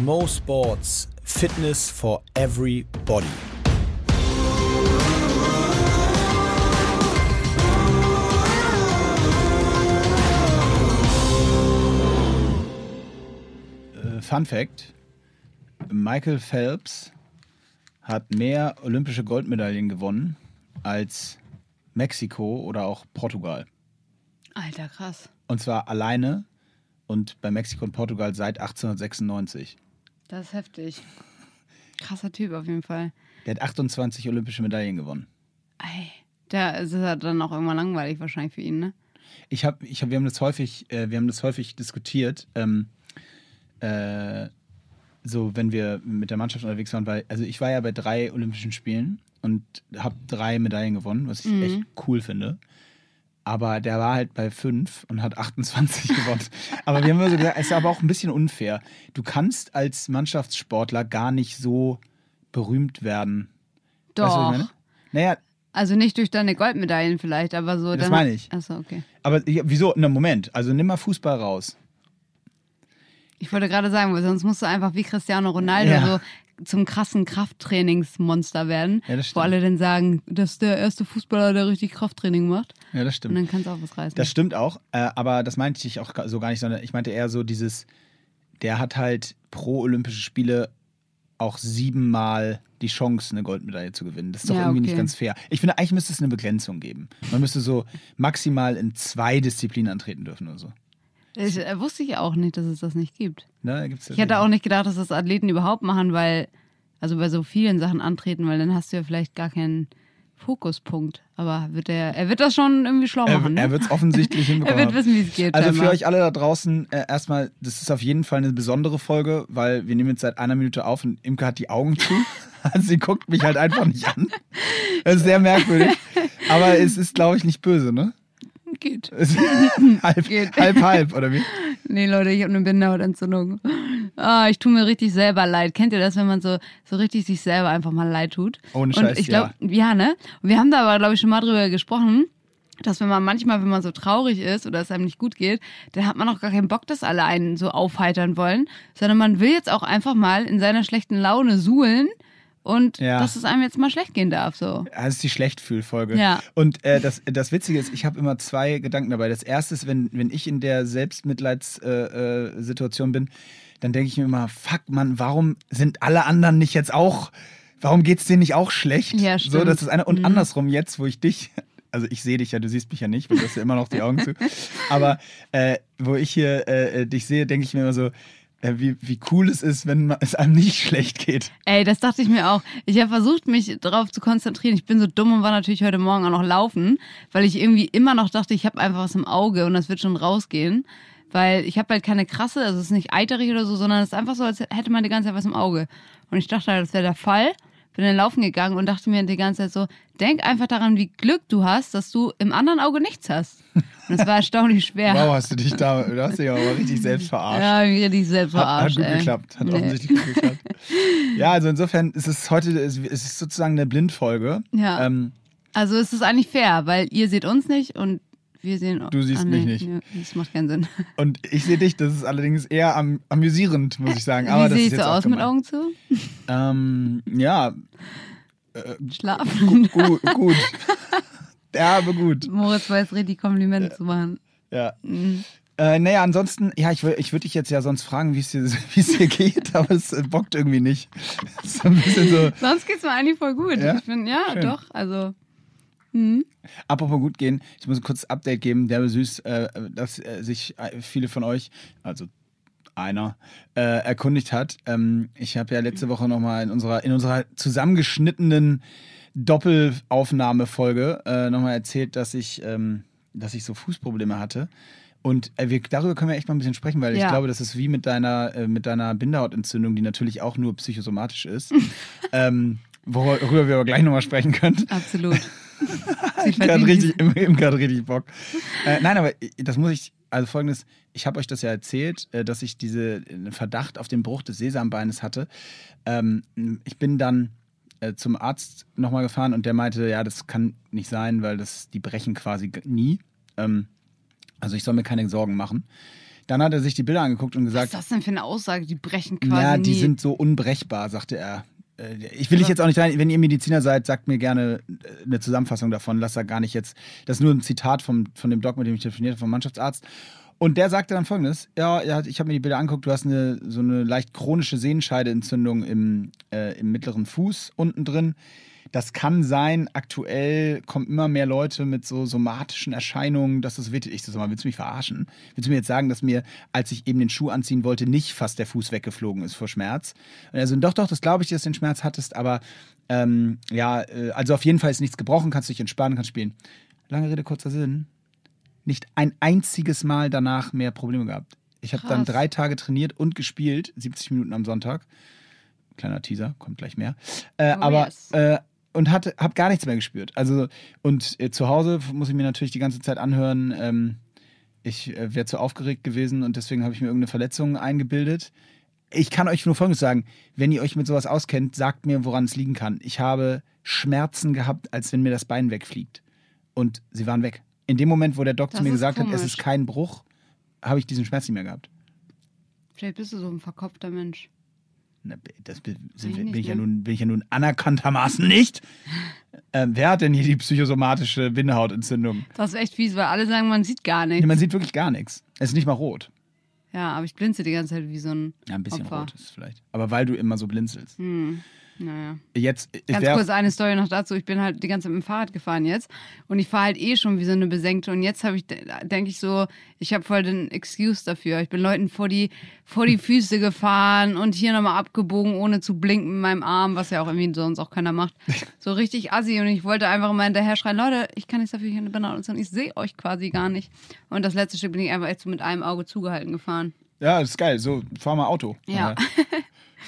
Mo Sports Fitness for Everybody. Äh, Fun Fact: Michael Phelps hat mehr olympische Goldmedaillen gewonnen als Mexiko oder auch Portugal. Alter, krass. Und zwar alleine und bei Mexiko und Portugal seit 1896. Das ist heftig. Krasser Typ auf jeden Fall. Der hat 28 olympische Medaillen gewonnen. Ey, der ist ja dann auch irgendwann langweilig wahrscheinlich für ihn, ne? Ich habe, ich hab, wir haben das häufig, äh, wir haben das häufig diskutiert. Ähm, äh, so, wenn wir mit der Mannschaft unterwegs waren, weil, also ich war ja bei drei Olympischen Spielen und habe drei Medaillen gewonnen, was ich echt cool finde. Aber der war halt bei fünf und hat 28 gewonnen. Aber wir haben immer so gesagt, es ist aber auch ein bisschen unfair. Du kannst als Mannschaftssportler gar nicht so berühmt werden. Weißt du, Doch. ich meine? Naja, Also nicht durch deine Goldmedaillen vielleicht, aber so. Das meine ich. Achso, okay. aber wieso? Na, Moment. Also nimm mal Fußball raus. Ich wollte gerade sagen, weil sonst musst du einfach wie Cristiano Ronaldo Ja. so zum krassen Krafttrainingsmonster werden. Ja, das wo alle dann sagen, das ist der erste Fußballer, der richtig Krafttraining macht. Ja, das Und stimmt. dann kannst du auch was reißen. Das stimmt auch, äh, aber das meinte ich auch so gar nicht, sondern ich meinte eher so dieses, der hat halt pro Olympische Spiele auch siebenmal die Chance, eine Goldmedaille zu gewinnen. Das ist doch Ja, irgendwie okay. nicht ganz fair. Ich finde, eigentlich müsste es eine Begrenzung geben. Man müsste so maximal in zwei Disziplinen antreten dürfen oder so. Ich, äh, wusste ich auch nicht, dass es das nicht gibt. Da gibt's Ich hätte auch nicht gedacht, dass das Athleten überhaupt machen, weil, also bei so vielen Sachen antreten, weil dann hast du ja vielleicht gar keinen Fokuspunkt. Aber wird er, er wird das schon irgendwie schlau Er, machen, ne? er wird es offensichtlich Er hinbekommen. wird haben. wissen, wie es geht. Also für euch alle da draußen äh, erstmal, das ist auf jeden Fall eine besondere Folge, weil wir nehmen jetzt seit einer Minute auf und Imke hat die Augen zu. Also sie guckt mich halt einfach nicht an. Das ist sehr merkwürdig. Aber es ist, glaube ich, nicht böse, ne? Geht. Halb, Geht. halb, halb, oder wie? Nee, Leute, ich habe eine Bindehautentzündung. Ah, ich tue mir richtig selber leid. Kennt ihr das, wenn man so, so richtig sich selber einfach mal leid tut? Ohne Und Scheiß, ich glaube, ja. ne? Und wir haben da aber, glaube ich, schon mal drüber gesprochen, dass wenn man manchmal, wenn man so traurig ist oder es einem nicht gut geht, dann hat man auch gar keinen Bock, dass alle einen so aufheitern wollen, sondern man will jetzt auch einfach mal in seiner schlechten Laune suhlen und Ja. dass es einem jetzt mal schlecht gehen darf, so. Das ist die Schlechtfühlfolge. Ja. Und äh, das, das Witzige ist, ich habe immer zwei Gedanken dabei. Das erste ist, wenn, wenn ich in der Selbstmitleidssituation äh, Situation bin, dann denke ich mir immer, fuck man, warum sind alle anderen nicht jetzt auch, warum geht's denen nicht auch schlecht? Ja, So, stimmt. das ist eine, und Mhm. andersrum jetzt, wo ich dich, also ich sehe dich ja, du siehst mich ja nicht, weil du hast ja immer noch die Augen zu. Aber äh, wo ich hier äh, dich sehe, denke ich mir immer so, äh, wie, wie cool es ist, wenn es einem nicht schlecht geht. Ey, das dachte ich mir auch. Ich habe versucht, mich darauf zu konzentrieren. Ich bin so dumm und war natürlich heute Morgen auch noch laufen, weil ich irgendwie immer noch dachte, ich habe einfach was im Auge und das wird schon rausgehen. Weil ich habe halt keine krasse, also es ist nicht eiterig oder so, sondern es ist einfach so, als hätte man die ganze Zeit was im Auge. Und ich dachte halt, das wäre der Fall. Bin dann laufen gegangen und dachte mir die ganze Zeit so, denk einfach daran, wie Glück du hast, dass du im anderen Auge nichts hast. Und es war erstaunlich schwer. Wow, hast du dich da, du hast dich aber richtig selbst verarscht. Ja, mich richtig selbst Hat, hat verarscht. gut ey. geklappt. Hat Nee. offensichtlich gut geklappt. Ja, also insofern ist es heute, es ist sozusagen eine Blindfolge. Ja. Ähm, Also es ist eigentlich fair, weil ihr seht uns nicht und wir sehen Du siehst Ah, mich nicht. nee, Das macht keinen Sinn. und ich sehe dich, das ist allerdings eher am, amüsierend, muss ich sagen. Aber Wie sehe ich so aus mit gemein. Augen zu? Ähm, ja, Schlafen. gut, gut. Derbe gut. Moritz weiß richtig Komplimente zu machen. Ja. Mhm. Äh, naja, ansonsten, ja, ich, ich würde dich jetzt ja sonst fragen, wie es dir, es dir geht, aber es äh, bockt irgendwie nicht. Es so ein bisschen so. Sonst geht's mir eigentlich voll gut. Ja? Ich bin, ja, Schön. doch, also. Mhm. Apropos gut gehen, ich muss ein kurzes Update geben, der süß, äh, dass äh, sich äh, viele von euch, also einer, äh, erkundigt hat. Ähm, ich habe ja letzte Woche nochmal in unserer, in unserer zusammengeschnittenen Doppelaufnahmefolge äh, nochmal erzählt, dass ich, ähm, dass ich so Fußprobleme hatte. Und äh, wir, darüber können wir echt mal ein bisschen sprechen, weil ich Ja. glaube, das ist wie mit deiner, äh, mit deiner Bindehautentzündung, die natürlich auch nur psychosomatisch ist. ähm, worüber wir aber gleich nochmal sprechen können. Absolut. Ich gerade richtig, im, im gerade richtig Bock. Äh, nein, aber das muss ich, also folgendes, ich habe euch das ja erzählt, äh, dass ich diesen Verdacht auf den Bruch des Sesambeines hatte. Ähm, ich bin dann äh, zum Arzt nochmal gefahren und der meinte, ja, das kann nicht sein, weil das, die brechen quasi nie. Ähm, also ich soll mir keine Sorgen machen. Dann hat er sich die Bilder angeguckt und Was gesagt, ist das denn für eine Aussage? Die brechen quasi ja, die nie. sind so unbrechbar, sagte er. Äh, Ich will dich jetzt auch nicht rein, wenn ihr Mediziner seid, sagt mir gerne äh, eine Zusammenfassung davon. Lass da gar nicht jetzt. Das ist nur ein Zitat vom, von dem Doc, mit dem ich telefoniert habe, vom Mannschaftsarzt. Und der sagte dann folgendes: Ja, ja ich habe mir die Bilder angeguckt, du hast eine, so eine leicht chronische Sehenscheideentzündung im, äh, im mittleren Fuß unten drin. Das kann sein, aktuell kommen immer mehr Leute mit so somatischen Erscheinungen, dass das wird. Ich so, sag mal, willst du mich verarschen? Willst du mir jetzt sagen, dass mir, als ich eben den Schuh anziehen wollte, nicht fast der Fuß weggeflogen ist vor Schmerz? Und er so, doch, doch, das glaube ich, dass du den Schmerz hattest, aber ähm, ja, äh, also auf jeden Fall ist nichts gebrochen, kannst dich entspannen, kannst spielen. Lange Rede, kurzer Sinn. Nicht ein einziges Mal danach mehr Probleme gehabt. Ich habe dann drei Tage trainiert und gespielt, 70 Minuten am Sonntag. Kleiner Teaser, kommt gleich mehr. Äh, Oh, aber yes. äh, und hatte, habe gar nichts mehr gespürt. Also und äh, zu Hause muss ich mir natürlich die ganze Zeit anhören. Ähm, ich äh, wäre zu aufgeregt gewesen und deswegen habe ich mir irgendeine Verletzung eingebildet. Ich kann euch nur Folgendes sagen: Wenn ihr euch mit sowas auskennt, sagt mir, woran es liegen kann. Ich habe Schmerzen gehabt, als wenn mir das Bein wegfliegt. Und sie waren weg. In dem Moment, wo der Doc Das zu mir gesagt hat, es komisch. ist kein Bruch, habe ich diesen Schmerz nicht mehr gehabt. Vielleicht bist du so ein verkopfter Mensch. Das bin, sind, bin, ich ja ne? nun, bin ich ja nun anerkanntermaßen nicht. Ähm, wer hat denn hier die psychosomatische Bindehautentzündung? Das ist echt fies, weil alle sagen, man sieht gar Nee, nichts. man sieht wirklich gar nichts. Es ist nicht mal rot. Ja, aber ich blinze die ganze Zeit wie so ein Ja, ein bisschen Opfer. rot ist es vielleicht. Aber weil du immer so blinzelst. Hm. Naja. Jetzt, Ganz kurz eine Story noch dazu. Ich bin halt die ganze Zeit mit dem Fahrrad gefahren jetzt und ich fahre halt eh schon wie so eine Besenkte und jetzt habe ich, denke ich so, ich habe voll den Excuse dafür. Ich bin Leuten vor die, vor die Füße gefahren und hier nochmal abgebogen, ohne zu blinken mit meinem Arm, was ja auch irgendwie sonst auch keiner macht. So richtig assi und ich wollte einfach mal hinterher schreien, Leute, ich kann nichts dafür, ich bin und ich sehe euch quasi gar nicht. Und das letzte Stück bin ich einfach echt so mit einem Auge zugehalten gefahren. ja, das ist geil. So, fahr mal Auto. Ja.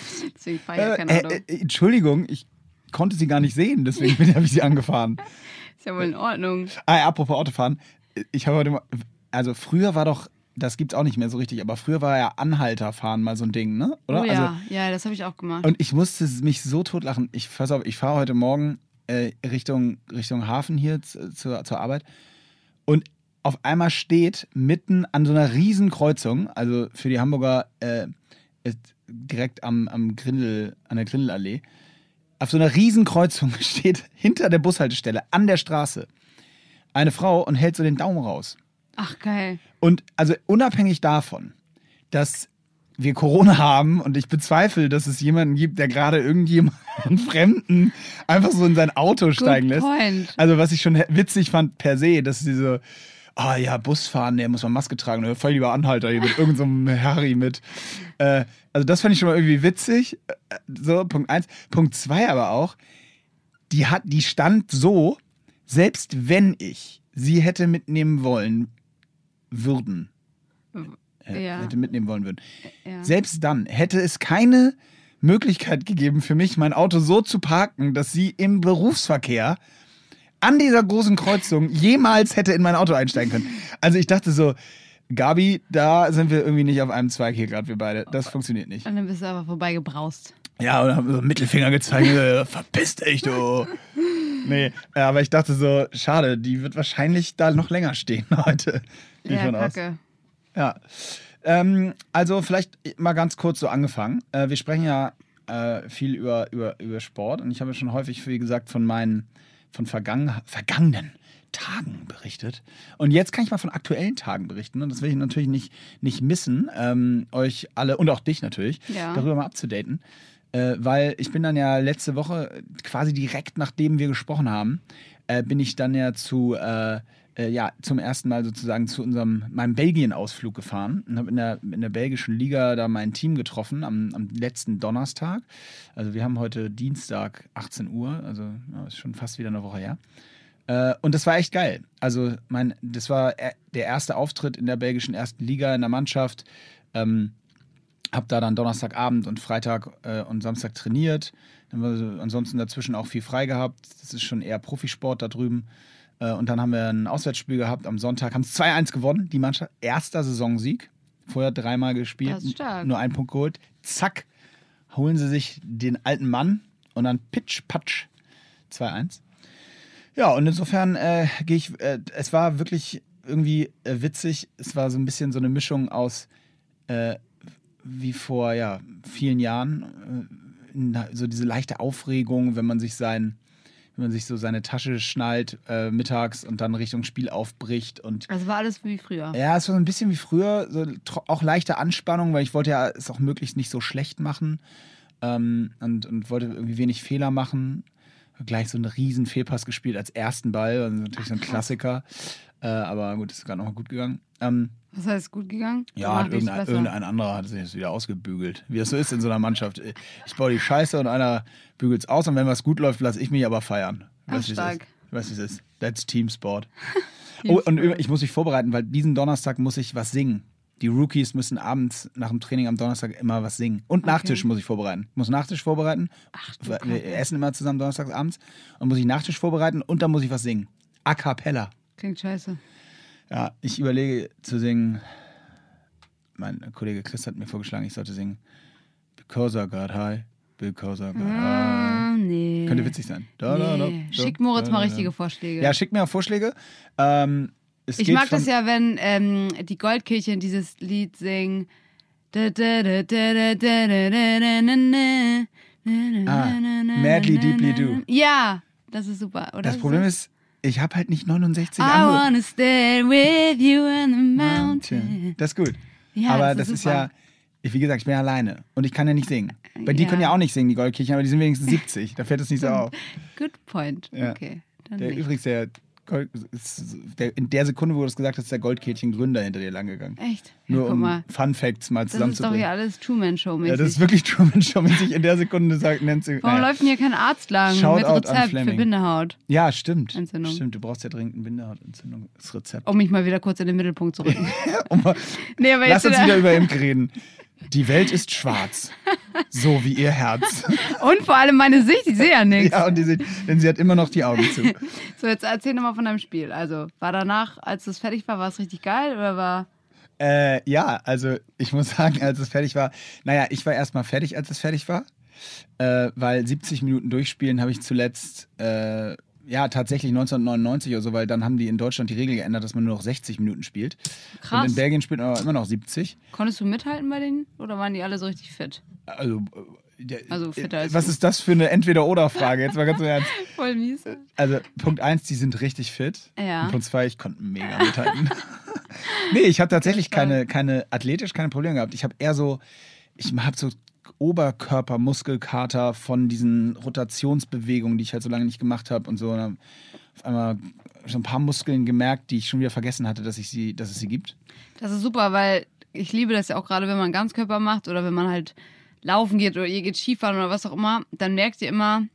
Deswegen fahre ich ja Äh, kein äh, Auto. äh, Entschuldigung, ich konnte sie gar nicht sehen, deswegen bin- habe ich sie angefahren. Ist ja wohl in Ordnung. Ah, ja, apropos Autofahren. Ich habe heute mal, also früher war doch, das gibt's auch nicht mehr so richtig, aber früher war ja Anhalterfahren mal so ein Ding, ne? Oder? Oh Also, ja, ja, das habe ich auch gemacht. Und ich musste mich so totlachen. Ich, pass auf, ich fahre heute Morgen äh, Richtung, Richtung Hafen hier zu, zur, zur Arbeit und auf einmal steht mitten an so einer riesen Kreuzung, also für die Hamburger äh, direkt am, am Grindel, an der Grindelallee, auf so einer riesen Kreuzung steht hinter der Bushaltestelle an der Straße eine Frau und hält so den Daumen raus. Ach, geil. Und also unabhängig davon, dass wir Corona haben und ich bezweifle, dass es jemanden gibt, der gerade irgendjemanden Fremden einfach so in sein Auto steigen lässt. point. Also was ich schon witzig fand per se, dass sie so, ah ja, Busfahren, der muss man Maske tragen, voll lieber Anhalter hier mit irgendeinem so Harry mit. Äh, also das fand ich schon mal irgendwie witzig. Äh, So, Punkt eins. Punkt zwei aber auch, die hat, die stand so, selbst wenn ich sie hätte mitnehmen wollen würden, äh, Ja. hätte mitnehmen wollen würden, Ja. selbst dann hätte es keine Möglichkeit gegeben für mich, mein Auto so zu parken, dass sie im Berufsverkehr an dieser großen Kreuzung jemals hätte in mein Auto einsteigen können. Also ich dachte so, Gabi, da sind wir irgendwie nicht auf einem Zweig hier gerade, wir beide. Das funktioniert nicht. Und dann bist du aber vorbeigebraust. Ja, und haben so einen Mittelfinger gezeigt, verpiss dich, du. Nee, aber ich dachte so, schade, die wird wahrscheinlich da noch länger stehen heute. Gehe Ja, von aus. kacke. Ja. Ähm, also vielleicht mal ganz kurz so angefangen. Äh, wir sprechen ja äh, viel über, über, über Sport und ich habe schon häufig, wie gesagt, von meinen von vergangen, vergangenen Tagen berichtet. Und jetzt kann ich mal von aktuellen Tagen berichten. Und das will ich natürlich nicht, nicht missen, ähm, euch alle und auch dich natürlich, Ja. darüber mal abzudaten. Äh, weil ich bin dann ja letzte Woche, quasi direkt nachdem wir gesprochen haben, äh, bin ich dann ja zu, äh, äh, ja, zum ersten Mal sozusagen zu unserem, meinem Belgien-Ausflug gefahren und habe in der, in der belgischen Liga da mein Team getroffen am, am letzten Donnerstag. Also wir haben heute Dienstag 18 Uhr, also ja, ist schon fast wieder eine Woche her. Äh, und das war echt geil. Also, mein, das war der erste Auftritt in der belgischen ersten Liga in der Mannschaft. Ähm, hab da dann Donnerstagabend und Freitag äh, und Samstag trainiert. Dann war so, ansonsten dazwischen auch viel frei gehabt. Das ist schon eher Profisport da drüben. Äh, und dann haben wir ein Auswärtsspiel gehabt am Sonntag. Haben es 2-1 gewonnen, die Mannschaft. Erster Saisonsieg. Vorher dreimal gespielt, nur einen Punkt geholt. Zack, holen sie sich den alten Mann und dann Pitch, Patsch 2-1. Ja, und insofern äh, gehe ich, äh, es war wirklich irgendwie äh, witzig. Es war so ein bisschen so eine Mischung aus äh, wie vor ja, vielen Jahren. Äh, so diese leichte Aufregung, wenn man sich sein, wenn man sich so seine Tasche schnallt äh, mittags und dann Richtung Spiel aufbricht und Also war alles wie früher. ja, es war so ein bisschen wie früher, so, auch leichte Anspannung, weil ich wollte ja es auch möglichst nicht so schlecht machen ähm, und, und wollte irgendwie wenig Fehler machen. Gleich so einen riesen Fehlpass gespielt als ersten Ball, also natürlich so ein Klassiker. Äh, aber gut, ist gerade nochmal gut gegangen. Ähm, Was heißt gut gegangen? ja, hat irgendein, irgendein anderer hat sich das wieder ausgebügelt. Wie das so ist in so einer Mannschaft. Ich baue die Scheiße und einer bügelt es aus und wenn was gut läuft, lasse ich mich aber feiern. Weißt, es weiß, wie es ist. That's Teamsport. oh, und ich muss mich vorbereiten, weil diesen Donnerstag muss ich was singen. Die Rookies müssen abends nach dem Training am Donnerstag immer was singen. Und Nachtisch muss ich vorbereiten. Ich muss Nachtisch vorbereiten. Ach, du wir essen immer zusammen donnerstags abends. Und muss ich Nachtisch vorbereiten und dann muss ich was singen. A cappella. Klingt scheiße. Ja, ich überlege zu singen. Mein Kollege Chris hat mir vorgeschlagen, ich sollte singen Because I got high, because I got ah, high. Nee. Könnte witzig sein. Da, nee. da, da, schick Moritz mal richtige Vorschläge. Ja, schick mir auch Vorschläge. Ähm, ich mag das ja, wenn ähm, die Goldkirchen dieses Lied singen. Ah, Madly Deeply Do. Ja, das ist super, oder? Das Problem ist, ich habe halt nicht 69 I andere. wanna stay with you in the mountain. Das ist gut. Ja, aber das das ist ist, ja, ich, wie gesagt, ich bin ja alleine und ich kann ja nicht singen. Bei die Ja. können ja auch nicht singen, die Goldkirchen, aber die sind wenigstens 70. Da fällt es nicht so auf. Good point. Ja. Okay, Der, nicht. übrigens, ist, der in der Sekunde, wo du das gesagt hast, ist der Goldkirchen-Gründer hinter dir langgegangen. Echt? Nur um mal. Fun Facts mal Das ist doch zusammenzubringen. hier alles Truman-Show-mäßig. Ja, das ist wirklich Truman Show, wenn sich in der Sekunde sagt, nennt sie. Warum naja. läuft denn hier kein Arzt lang Shoutout mit Rezept für. Bindehaut? Ja, stimmt. Entzündung. Stimmt, du brauchst ja dringend eine Bindehautentzündung. Das Rezept. Um mich mal wieder kurz in den Mittelpunkt zu rücken. Um mal- nee, aber Lass jetzt uns wieder- über Imke reden. Die Welt ist schwarz. So wie ihr Herz. Und vor allem meine Sicht, ich sehe ja nichts. Ja, und die sieht, denn sie hat immer noch die Augen zu. So, jetzt erzähl nochmal von deinem Spiel. Also, war danach, als es fertig war, war es richtig geil oder war. Äh, ja, also ich muss sagen, als es fertig war, naja, ich war erstmal fertig, als es fertig war. Äh, weil 70 Minuten durchspielen habe ich zuletzt, äh, ja, tatsächlich 1999 oder so, weil dann haben die in Deutschland die Regel geändert, dass man nur noch 60 Minuten spielt. Und Krass. in Belgien spielt man aber immer noch 70. Konntest du mithalten bei denen oder waren die alle so richtig fit? Also, äh, der, Also fitter als was du. ist das für eine Entweder-Oder-Frage? Jetzt mal ganz im Ernst. Voll mies. Also, Punkt 1, die sind richtig fit. Ja. Und Punkt 2, ich konnte mega mithalten. nee, ich habe tatsächlich keine, keine, athletisch keine Probleme gehabt. Ich habe eher so, ich habe so Oberkörpermuskelkater von diesen Rotationsbewegungen, die ich halt so lange nicht gemacht habe und so. Und dann auf einmal so ein paar Muskeln gemerkt, die ich schon wieder vergessen hatte, dass, ich sie, dass es sie gibt. Das ist super, weil ich liebe das ja auch gerade, wenn man Ganzkörper macht oder wenn man halt laufen geht oder ihr geht Skifahren oder was auch immer, dann merkt ihr immer,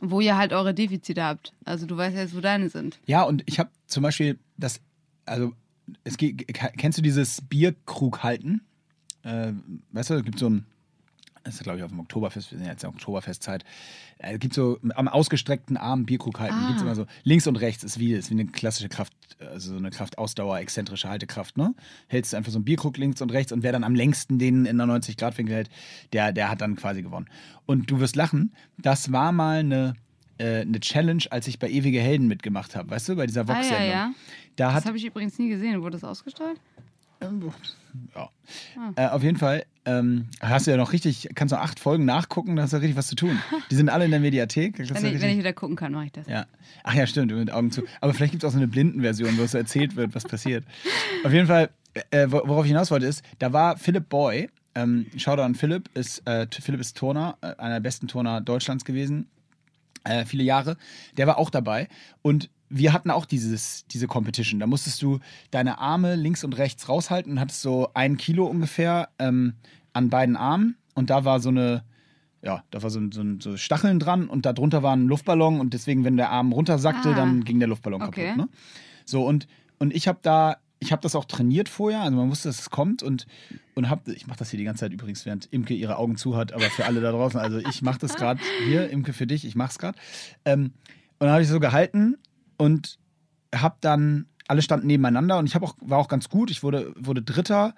wo ihr halt eure Defizite habt. Also du weißt ja jetzt, wo deine sind. Ja, und ich habe zum Beispiel das, also es geht, kennst du dieses Bierkrug halten? Äh, weißt du, es gibt so ein, das ist glaube ich auf dem Oktoberfest, wir sind ja jetzt in der Oktoberfestzeit, äh, es gibt so am ausgestreckten Arm Bierkrug halten, Ah. gibt's immer so, links und rechts ist wie, ist wie eine klassische Kraft, also so eine Kraftausdauer, exzentrische Haltekraft, ne? Hältst du einfach so einen Bierkrug links und rechts und wer dann am längsten den in der 90-Grad-Winkel hält, der, der hat dann quasi gewonnen. Und du wirst lachen, das war mal eine, äh, eine Challenge, als ich bei Ewige Helden mitgemacht habe, weißt du, bei dieser Ah, ja, Vox-Sendung. ja. Da Das habe ich übrigens nie gesehen. Wurde das ausgestrahlt? ja. Ah. Äh, auf jeden Fall ähm, hast du ja noch richtig, kannst du acht Folgen nachgucken, da hast du richtig was zu tun. Die sind alle in der Mediathek. Wenn ich, wenn ich wieder gucken kann, mache ich das. ja. Ach ja, stimmt, mit Augen zu. Aber vielleicht gibt es auch so eine Blindenversion, wo es so erzählt wird, was passiert. Auf jeden Fall, äh, wor- worauf ich hinaus wollte, ist, da war Philipp Boy, ähm, Shoutout an Philipp, ist, äh, Philipp ist Turner, äh, einer der besten Turner Deutschlands gewesen, äh, viele Jahre. Der war auch dabei und wir hatten auch dieses, diese Competition. Da musstest du deine Arme links und rechts raushalten und hattest so ein Kilo ungefähr ähm, an beiden Armen und da war so eine, ja, da war so, ein- so, so Stacheln dran und darunter war ein Luftballon und deswegen, wenn der Arm runtersackte, Ah. dann ging der Luftballon Okay. kaputt. Ne? So und, und ich habe da, ich habe das auch trainiert vorher, also man wusste, dass es kommt und, und hab, ich mache das hier die ganze Zeit übrigens, während Imke ihre Augen zu hat, aber für alle da draußen, also ich mache das gerade hier, Imke für dich, ich mache es gerade. Ähm, und dann habe ich so gehalten und habe dann, alle standen nebeneinander und ich hab auch, war auch ganz gut, ich wurde, wurde Dritter,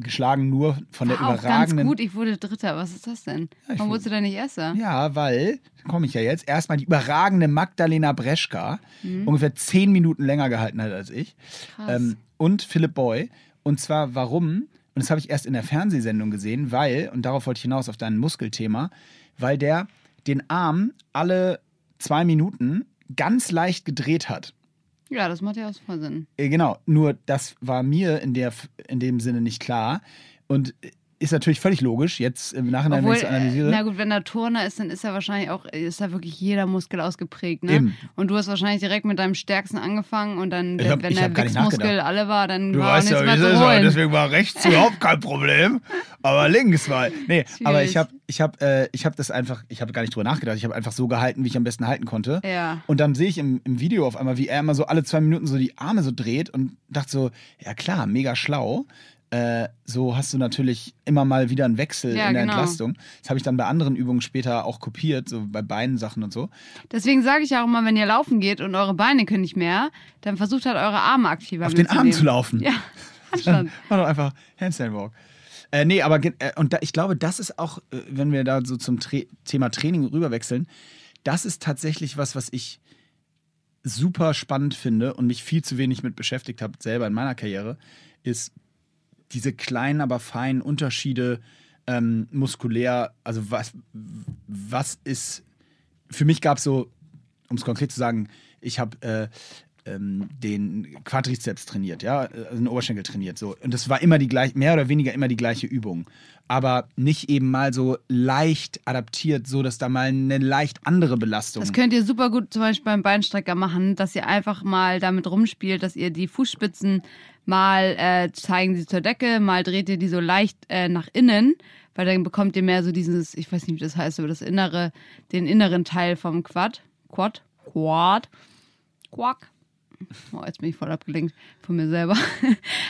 geschlagen nur von der War auch ganz überragenden. gut, ich wurde Dritter. Was ist das denn? Ja, Warum wurde- wurdest du denn nicht Erster? Ja, weil, komme ich ja jetzt, erstmal die überragende Magdalena Breschka, Mhm. ungefähr zehn Minuten länger gehalten hat als ich. Krass. Ähm, und Philipp Boy. Und zwar warum? Und das habe ich erst in der Fernsehsendung gesehen, weil, und darauf wollte ich hinaus auf dein Muskelthema, weil der den Arm alle zwei Minuten ganz leicht gedreht hat. Ja, das macht ja auch voll Sinn. Äh, Genau, nur das war mir in, der, in dem Sinne nicht klar. Und ist natürlich völlig logisch, jetzt im Nachhinein, Obwohl, wenn ich es analysiere. äh, na gut, wenn er Turner ist, dann ist er wahrscheinlich auch, ist da wirklich jeder Muskel ausgeprägt, ne? Eben. Und du hast wahrscheinlich direkt mit deinem stärksten angefangen und dann, Ich hab- wenn der Wichsmuskel alle war, dann Du war weißt nichts ja, mehr zu holen. deswegen war rechts überhaupt kein Problem. Aber links war. Nee, aber ich Schwierig. habe ich hab, äh, ich hab das einfach, ich habe gar nicht drüber nachgedacht. Ich habe einfach so gehalten, wie ich am besten halten konnte. Ja. Und dann sehe ich im, im Video auf einmal, wie er immer so alle zwei Minuten so die Arme so dreht und dachte so, ja klar, mega schlau. Äh, so hast du natürlich immer mal wieder einen Wechsel Ja, in der genau. Entlastung. Das habe ich dann bei anderen Übungen später auch kopiert, so bei Beinsachen und so. Deswegen sage ich auch immer, wenn ihr laufen geht und eure Beine können nicht mehr, dann versucht halt eure Arme aktiver Auf den Arm zu laufen. Ja, Dann anstand. mach doch einfach Handstand Walk. Äh, nee, aber äh, und da, ich glaube, das ist auch, äh, wenn wir da so zum Tra Thema Training rüberwechseln, das ist tatsächlich was, was ich super spannend finde und mich viel zu wenig mit beschäftigt habe, selber in meiner Karriere, ist diese kleinen, aber feinen Unterschiede ähm, muskulär. Also was, was ist, für mich gab es so, um es konkret zu sagen, ich habe äh, ähm, den Quadrizeps trainiert, ja, also den Oberschenkel trainiert, so. Und das war immer die gleiche, mehr oder weniger immer die gleiche Übung. Aber nicht eben mal so leicht adaptiert, so dass da mal eine leicht andere Belastung. Das könnt ihr super gut zum Beispiel beim Beinstrecker machen, dass ihr einfach mal damit rumspielt, dass ihr die Fußspitzen mal äh, zeigen sie zur Decke, mal dreht ihr die so leicht äh, nach innen, weil dann bekommt ihr mehr so dieses, ich weiß nicht, wie das heißt, aber das innere, den inneren Teil vom Quad. Quad? Quad? Quack. Oh, jetzt bin ich voll abgelenkt von mir selber.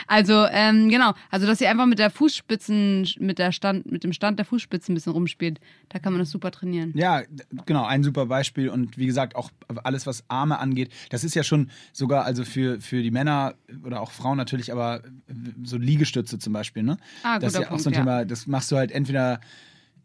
Also, ähm, genau. Also, dass ihr einfach mit der Fußspitzen, mit der Stand, mit dem Stand der Fußspitzen ein bisschen rumspielt. Da kann man das super trainieren. Ja, genau, ein super Beispiel. Und wie gesagt, auch alles, was Arme angeht, das ist ja schon sogar, also für, für die Männer oder auch Frauen natürlich, aber so Liegestütze zum Beispiel, ne? Ah, das ist ja auch Punkt, so ein ja. Thema, das machst du halt entweder.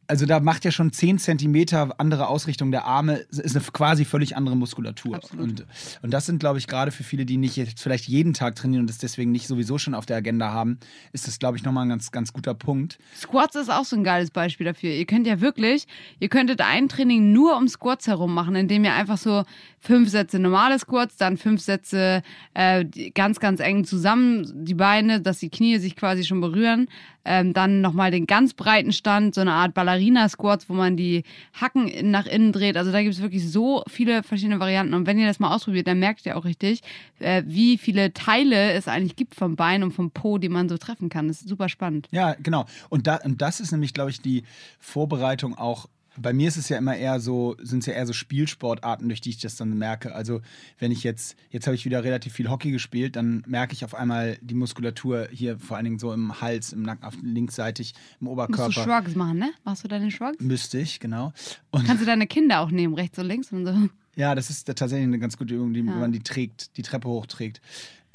Also da macht ja schon 10 Zentimeter andere Ausrichtung der Arme, ist eine quasi völlig andere Muskulatur. Absolut. Und, und das sind, glaube ich, gerade für viele, die nicht jetzt vielleicht jeden Tag trainieren und das deswegen nicht sowieso schon auf der Agenda haben, ist das, glaube ich, nochmal ein ganz, ganz guter Punkt. Squats ist auch so ein geiles Beispiel dafür. Ihr könnt ja wirklich, ihr könntet ein Training nur um Squats herum machen, indem ihr einfach so fünf Sätze normale Squats, dann fünf Sätze äh, ganz, ganz eng zusammen, die Beine, dass die Knie sich quasi schon berühren. Ähm, dann nochmal den ganz breiten Stand, so eine Art Ballerina-Squats, wo man die Hacken nach innen dreht. Also da gibt es wirklich so viele verschiedene Varianten. Und wenn ihr das mal ausprobiert, dann merkt ihr auch richtig, äh, wie viele Teile es eigentlich gibt vom Bein und vom Po, die man so treffen kann. Das ist super spannend. Ja, genau. Und, da, und das ist nämlich, glaube ich, die Vorbereitung auch. Bei mir ist es ja immer eher so, sind es ja eher so Spielsportarten, durch die ich das dann merke. Also, wenn ich jetzt, jetzt habe ich wieder relativ viel Hockey gespielt, dann merke ich auf einmal die Muskulatur hier, vor allen Dingen so im Hals, im Nacken, linksseitig, im Musst Oberkörper. du Shrugs machen, ne? Machst du deine Shrugs? Müsste ich, genau. Und Kannst du deine Kinder auch nehmen, rechts und links und so? ja, das ist tatsächlich eine ganz gute Übung, die, Ja. wenn man die trägt, die Treppe hochträgt.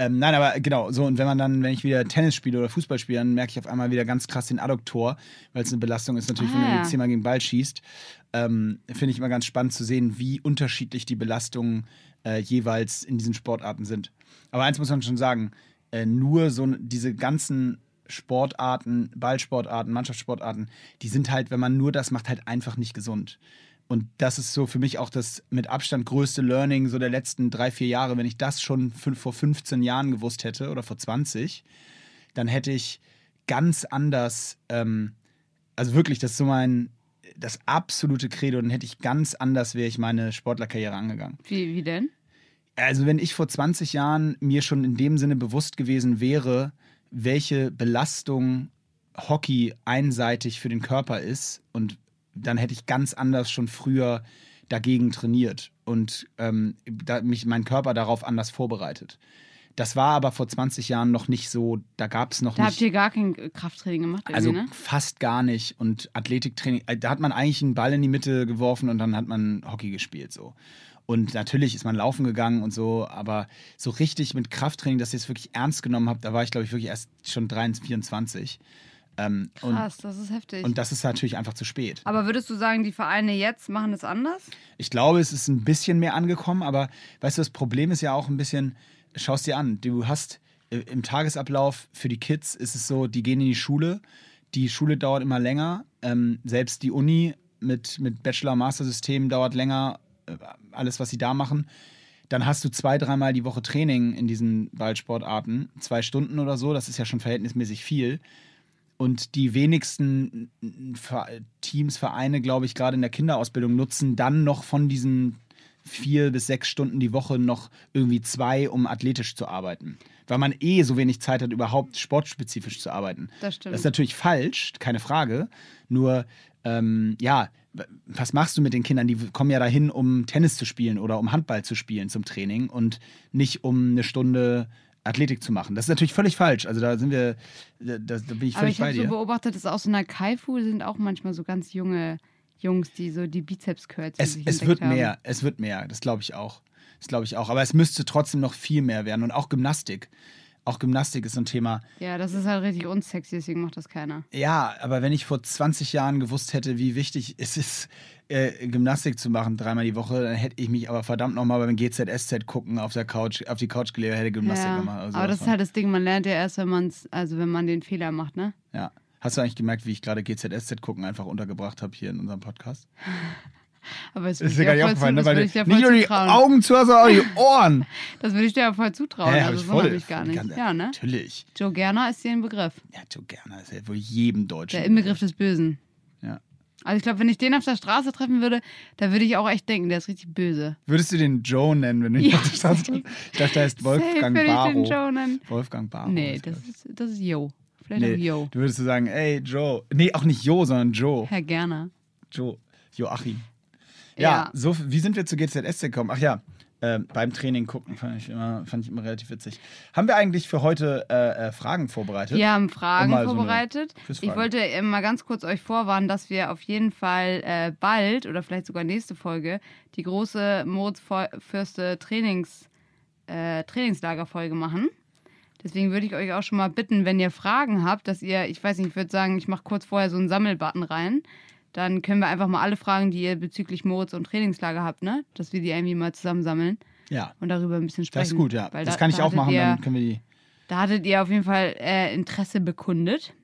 Ähm, nein, aber genau, so und wenn man dann, wenn ich wieder Tennis spiele oder Fußball spiele, dann merke ich auf einmal wieder ganz krass den Adduktor, weil es eine Belastung ist, natürlich, wenn Ah, du ja. zehnmal gegen den Ball schießt. Ähm, Finde ich immer ganz spannend zu sehen, wie unterschiedlich die Belastungen äh, jeweils in diesen Sportarten sind. Aber eins muss man schon sagen, äh, nur so diese ganzen Sportarten, Ballsportarten, Mannschaftssportarten, die sind halt, wenn man nur das macht, halt einfach nicht gesund. Und das ist so für mich auch das mit Abstand größte Learning so der letzten drei, vier Jahre. Wenn ich das schon vor 15 Jahren gewusst hätte oder vor 20, dann hätte ich ganz anders, ähm, also wirklich, das ist so mein, das absolute Credo, dann hätte ich ganz anders, wäre ich meine Sportlerkarriere angegangen. Wie, wie denn? Also wenn ich vor 20 Jahren mir schon in dem Sinne bewusst gewesen wäre, welche Belastung Hockey einseitig für den Körper ist und dann hätte ich ganz anders schon früher dagegen trainiert und ähm, da, mich mein Körper darauf anders vorbereitet. Das war aber vor 20 Jahren noch nicht so, da gab es noch Da nicht. habt ihr gar kein Krafttraining gemacht, Also ne? fast gar nicht. Und Athletiktraining, äh, da hat man eigentlich einen Ball in die Mitte geworfen und dann hat man Hockey gespielt so. Und natürlich ist man laufen gegangen und so, aber so richtig mit Krafttraining, dass ich es wirklich ernst genommen habe, da war ich, glaube ich, wirklich erst schon 23, 24. Ähm, und, Krass, das ist heftig. und das ist natürlich einfach zu spät. Aber würdest du sagen, die Vereine jetzt machen es anders? Ich glaube, es ist ein bisschen mehr angekommen, aber weißt du, das Problem ist ja auch ein bisschen, schau es dir an, du hast äh, im Tagesablauf für die Kids ist es so, die gehen in die Schule, die Schule dauert immer länger, ähm, selbst die Uni mit, mit Bachelor-Master-System dauert länger, äh, alles, was sie da machen. Dann hast du zwei, dreimal die Woche Training in diesen Ballsportarten, zwei Stunden oder so, das ist ja schon verhältnismäßig viel. Und die wenigsten Ver- Teams, Vereine, glaube ich, gerade in der Kinderausbildung nutzen dann noch von diesen vier bis sechs Stunden die Woche noch irgendwie zwei, um athletisch zu arbeiten. Weil man eh so wenig Zeit hat, überhaupt sportspezifisch zu arbeiten. Das stimmt. Das ist natürlich falsch, keine Frage. Nur, ähm, ja, was machst du mit den Kindern? Die kommen ja dahin, um Tennis zu spielen oder um Handball zu spielen zum Training und nicht um eine Stunde Athletik zu machen. Das ist natürlich völlig falsch. Also da sind wir, da, da bin ich Aber völlig ich bei habe so dir. beobachtet, dass aus so einer Kaifu sind auch manchmal so ganz junge Jungs, die so die Bizeps-Curls Es, es wird haben. mehr, es wird mehr, das glaube ich auch. Das glaube ich auch. Aber es müsste trotzdem noch viel mehr werden. Und auch Gymnastik. Auch Gymnastik ist so ein Thema. Ja, das ist halt richtig unsexy, deswegen macht das keiner. Ja, aber wenn ich vor 20 Jahren gewusst hätte, wie wichtig es ist, äh, Gymnastik zu machen, dreimal die Woche, dann hätte ich mich aber verdammt nochmal beim GZSZ gucken auf der Couch, auf die Couch gelegt, hätte Gymnastik ja. gemacht. oder Aber das ist halt das Ding, man lernt ja erst, wenn man es, also wenn man den Fehler macht, ne? Ja. Hast du eigentlich gemerkt, wie ich gerade GZSZ gucken einfach untergebracht habe hier in unserem Podcast? Aber das Ist dir ich gar nicht aufgefallen, ne? das Weil würde du ich dir nicht voll nur die zutrauen. Augen zu hast, sondern auch die Ohren. Das würde ich dir ja voll zutrauen. Hä, also ich so voll. ich gar nicht. Ganz- Ja, ne? Natürlich. Joe Gerner ist dir ein Begriff. Ja, Joe Gerner ist ja wohl jedem Deutschen. Der Inbegriff des Bösen. Also ich glaube, wenn ich den auf der Straße treffen würde, da würde ich auch echt denken, der ist richtig böse. Würdest du den Joe nennen, wenn du ihn Ja, auf der Straße triffst? Ich dachte, der heißt Safe Wolfgang würde ich den Barrow. Joe nennen. Wolfgang Barrow. Nee, ist das das. ist, das ist Yo. Vielleicht auch Nee, Yo. du würdest sagen, ey, Joe. Nee, auch nicht Jo, sondern Joe. Herr Gerner. Joe. Joachim. Ja, Ja. so, wie sind wir zu GZS gekommen? Ach ja, äh, beim Training gucken fand ich, immer, fand ich immer relativ witzig. Haben wir eigentlich für heute äh, äh, Fragen vorbereitet? Wir haben Fragen Um so vorbereitet. Quizfrage. ich wollte äh, mal ganz kurz euch vorwarnen, dass wir auf jeden Fall äh, bald oder vielleicht sogar nächste Folge die große Moritz Fürste Trainings, äh, Trainingslagerfolge machen. Deswegen würde ich euch auch schon mal bitten, wenn ihr Fragen habt, dass ihr, ich weiß nicht, ich würde sagen, ich mache kurz vorher so einen Sammelbutton rein. Dann können wir einfach mal alle Fragen, die ihr bezüglich Moritz und Trainingslager habt, ne? Dass wir die irgendwie mal zusammensammeln Ja, und darüber ein bisschen sprechen. das ist gut, ja. Weil das da- kann ich da auch machen, Ihr, dann können wir die. da hattet ihr auf jeden Fall äh, Interesse bekundet.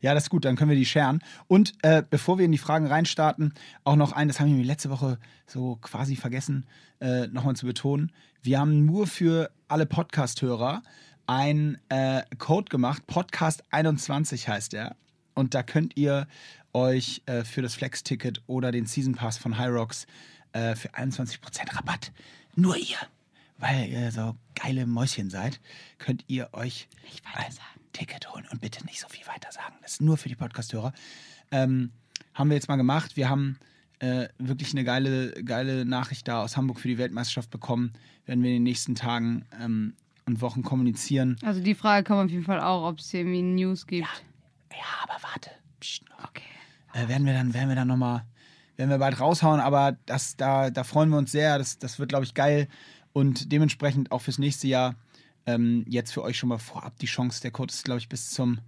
Ja, das ist gut, dann können wir die scheren. Und äh, bevor wir in die Fragen reinstarten, auch noch ein, das haben wir letzte Woche so quasi vergessen, äh, nochmal zu betonen. Wir haben nur für alle Podcast-Hörer ein äh, Code gemacht, Podcast 21 heißt der. Und da könnt ihr euch äh, für das Flex-Ticket oder den Season Pass von Hyrox äh, für 21% Rabatt, nur ihr, weil ihr so geile Mäuschen seid, könnt ihr euch ein Ticket holen und bitte nicht so viel weiter sagen. Das ist nur für die Podcast-Hörer. Ähm, haben wir jetzt mal gemacht. Wir haben äh, wirklich eine geile, geile Nachricht da aus Hamburg für die Weltmeisterschaft bekommen. Werden wir in den nächsten Tagen ähm, und Wochen kommunizieren. Also die Frage kommt auf jeden Fall auch, ob es hier irgendwie News gibt. Ja, aber warte. Psst. Okay. äh, werden wir dann, werden wir dann nochmal, werden wir bald raushauen, aber das, da, da freuen wir uns sehr. Das, das wird, glaube ich, geil. Und dementsprechend auch fürs nächste Jahr ähm, jetzt für euch schon mal vorab die Chance. Der Code ist, glaube ich, bis zum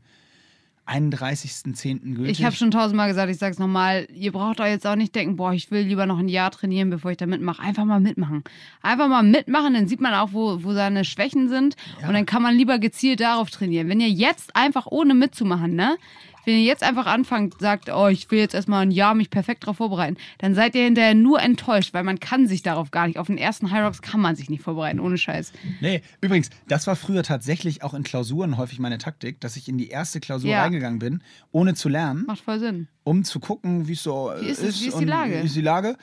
31.10. gültig. Ich habe schon tausendmal gesagt, ich sag's nochmal, ihr braucht euch jetzt auch nicht denken, boah, ich will lieber noch ein Jahr trainieren, bevor ich da mitmache. Einfach mal mitmachen. Einfach mal mitmachen, dann sieht man auch, wo, wo seine Schwächen sind. Ja. Und dann kann man lieber gezielt darauf trainieren. Wenn ihr jetzt einfach ohne mitzumachen, ne? Wenn ihr jetzt einfach anfangt, sagt, oh, ich will jetzt erstmal ein Jahr mich perfekt darauf vorbereiten, dann seid ihr hinterher nur enttäuscht, weil man kann sich darauf gar nicht. Auf den ersten High Rocks kann man sich nicht vorbereiten, ohne Scheiß. Nee, übrigens, das war früher tatsächlich auch in Klausuren häufig meine Taktik, dass ich in die erste Klausur Ja. reingegangen bin, ohne zu lernen, Macht voll Sinn. um zu gucken, wie es so Wie ist es? Wie ist die Lage? Wie ist die Lage?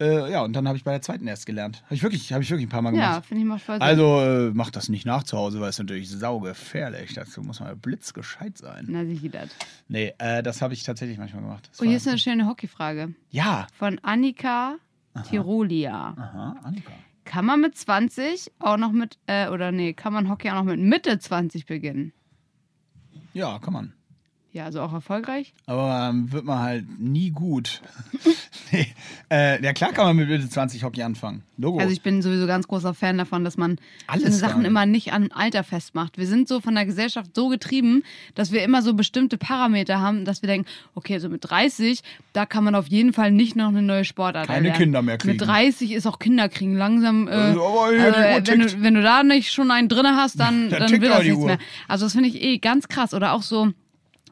Äh, ja, und dann habe ich bei der zweiten erst gelernt. Habe ich, wirklich- hab ich wirklich ein paar Mal Ja, gemacht. finde ich macht voll. Also äh, macht das nicht nach zu Hause, weil es natürlich saugefährlich. Dazu muss man blitzgescheit sein. Na, sicher das. Nee, äh, das habe ich tatsächlich manchmal gemacht. Das Oh, hier ist eine schöne Hockeyfrage. ja. Von Annika Tirolia. Aha, Annika. Kann man mit 20 auch noch mit, äh, oder nee, kann man Hockey auch noch mit Mitte 20 beginnen? Ja, kann man. Ja, also auch erfolgreich. Aber ähm, wird man halt nie gut. nee. Äh, ja, klar kann man mit Mitte 20 Hockey anfangen. Logo. Also ich bin sowieso ganz großer Fan davon, dass man Alles Sachen geil. immer nicht an Alter festmacht. Wir sind so von der Gesellschaft so getrieben, dass wir immer so bestimmte Parameter haben, dass wir denken, okay, so mit 30, da kann man auf jeden Fall nicht noch eine neue Sportart Keine erlernen. Kinder mehr kriegen. Mit 30 ist auch Kinder kriegen langsam. Äh, Also, also, wenn, du, wenn du da nicht schon einen drin hast, dann, Da dann tickt wird das nichts mehr. Also das finde ich eh ganz krass. Oder auch so,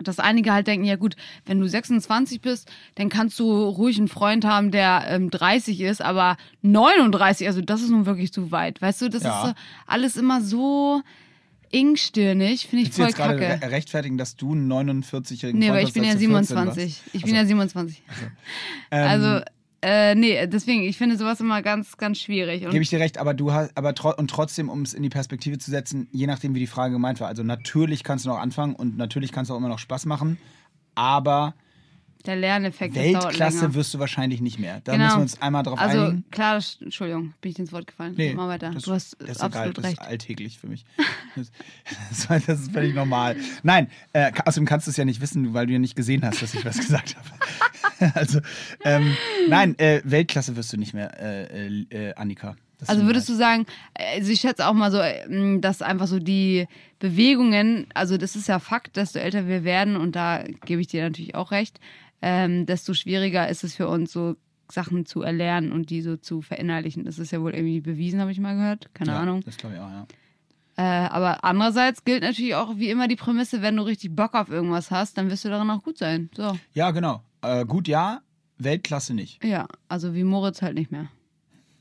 dass einige halt denken, ja gut, wenn du 26 bist, dann kannst du ruhig einen Freund haben, der ähm, 30 ist, aber 39, also das ist nun wirklich zu weit. Weißt du, das Ja. ist so, alles immer so engstirnig, finde ich Willst du voll jetzt gerade kacke. re rechtfertigen, dass du einen 49-jährigen Nee, Freund aber ich hast, bin ja als du 14 warst? 27. Ich bin ja 27. Ähm, Also, äh, nee, deswegen, ich finde sowas immer ganz, ganz schwierig. Gebe ich dir recht, aber du hast, aber tro und trotzdem, um es in die Perspektive zu setzen, je nachdem, wie die Frage gemeint war. Also natürlich kannst du noch anfangen und natürlich kannst du auch immer noch Spaß machen, aber der Lerneffekt Weltklasse wirst du wahrscheinlich nicht mehr. Da Genau. müssen wir uns einmal drauf Also einigen. klar, das, Entschuldigung, bin ich ins Wort gefallen. Nee, mal weiter. das, du hast das ist absolut egal, recht. Das ist alltäglich für mich. Das, das, ist völlig normal. Nein, äh, außerdem kannst du es ja nicht wissen, weil du ja nicht gesehen hast, dass ich was gesagt habe. also, ähm, nein, äh, Weltklasse wirst du nicht mehr, äh, äh, äh, Annika. Das Also würdest du sagen, also ich schätze auch mal so, dass einfach so die Bewegungen, also das ist ja Fakt, desto älter wir werden und da gebe ich dir natürlich auch recht, ähm, desto schwieriger ist es für uns so Sachen zu erlernen und die so zu verinnerlichen. Das ist ja wohl irgendwie bewiesen, habe ich mal gehört. Keine ja, Ahnung. Das glaube ich auch, ja. Äh, aber andererseits gilt natürlich auch wie immer die Prämisse, wenn du richtig Bock auf irgendwas hast, dann wirst du darin auch gut sein. So. Ja, genau. Äh, gut, ja, Weltklasse nicht. Ja, also wie Moritz halt nicht mehr.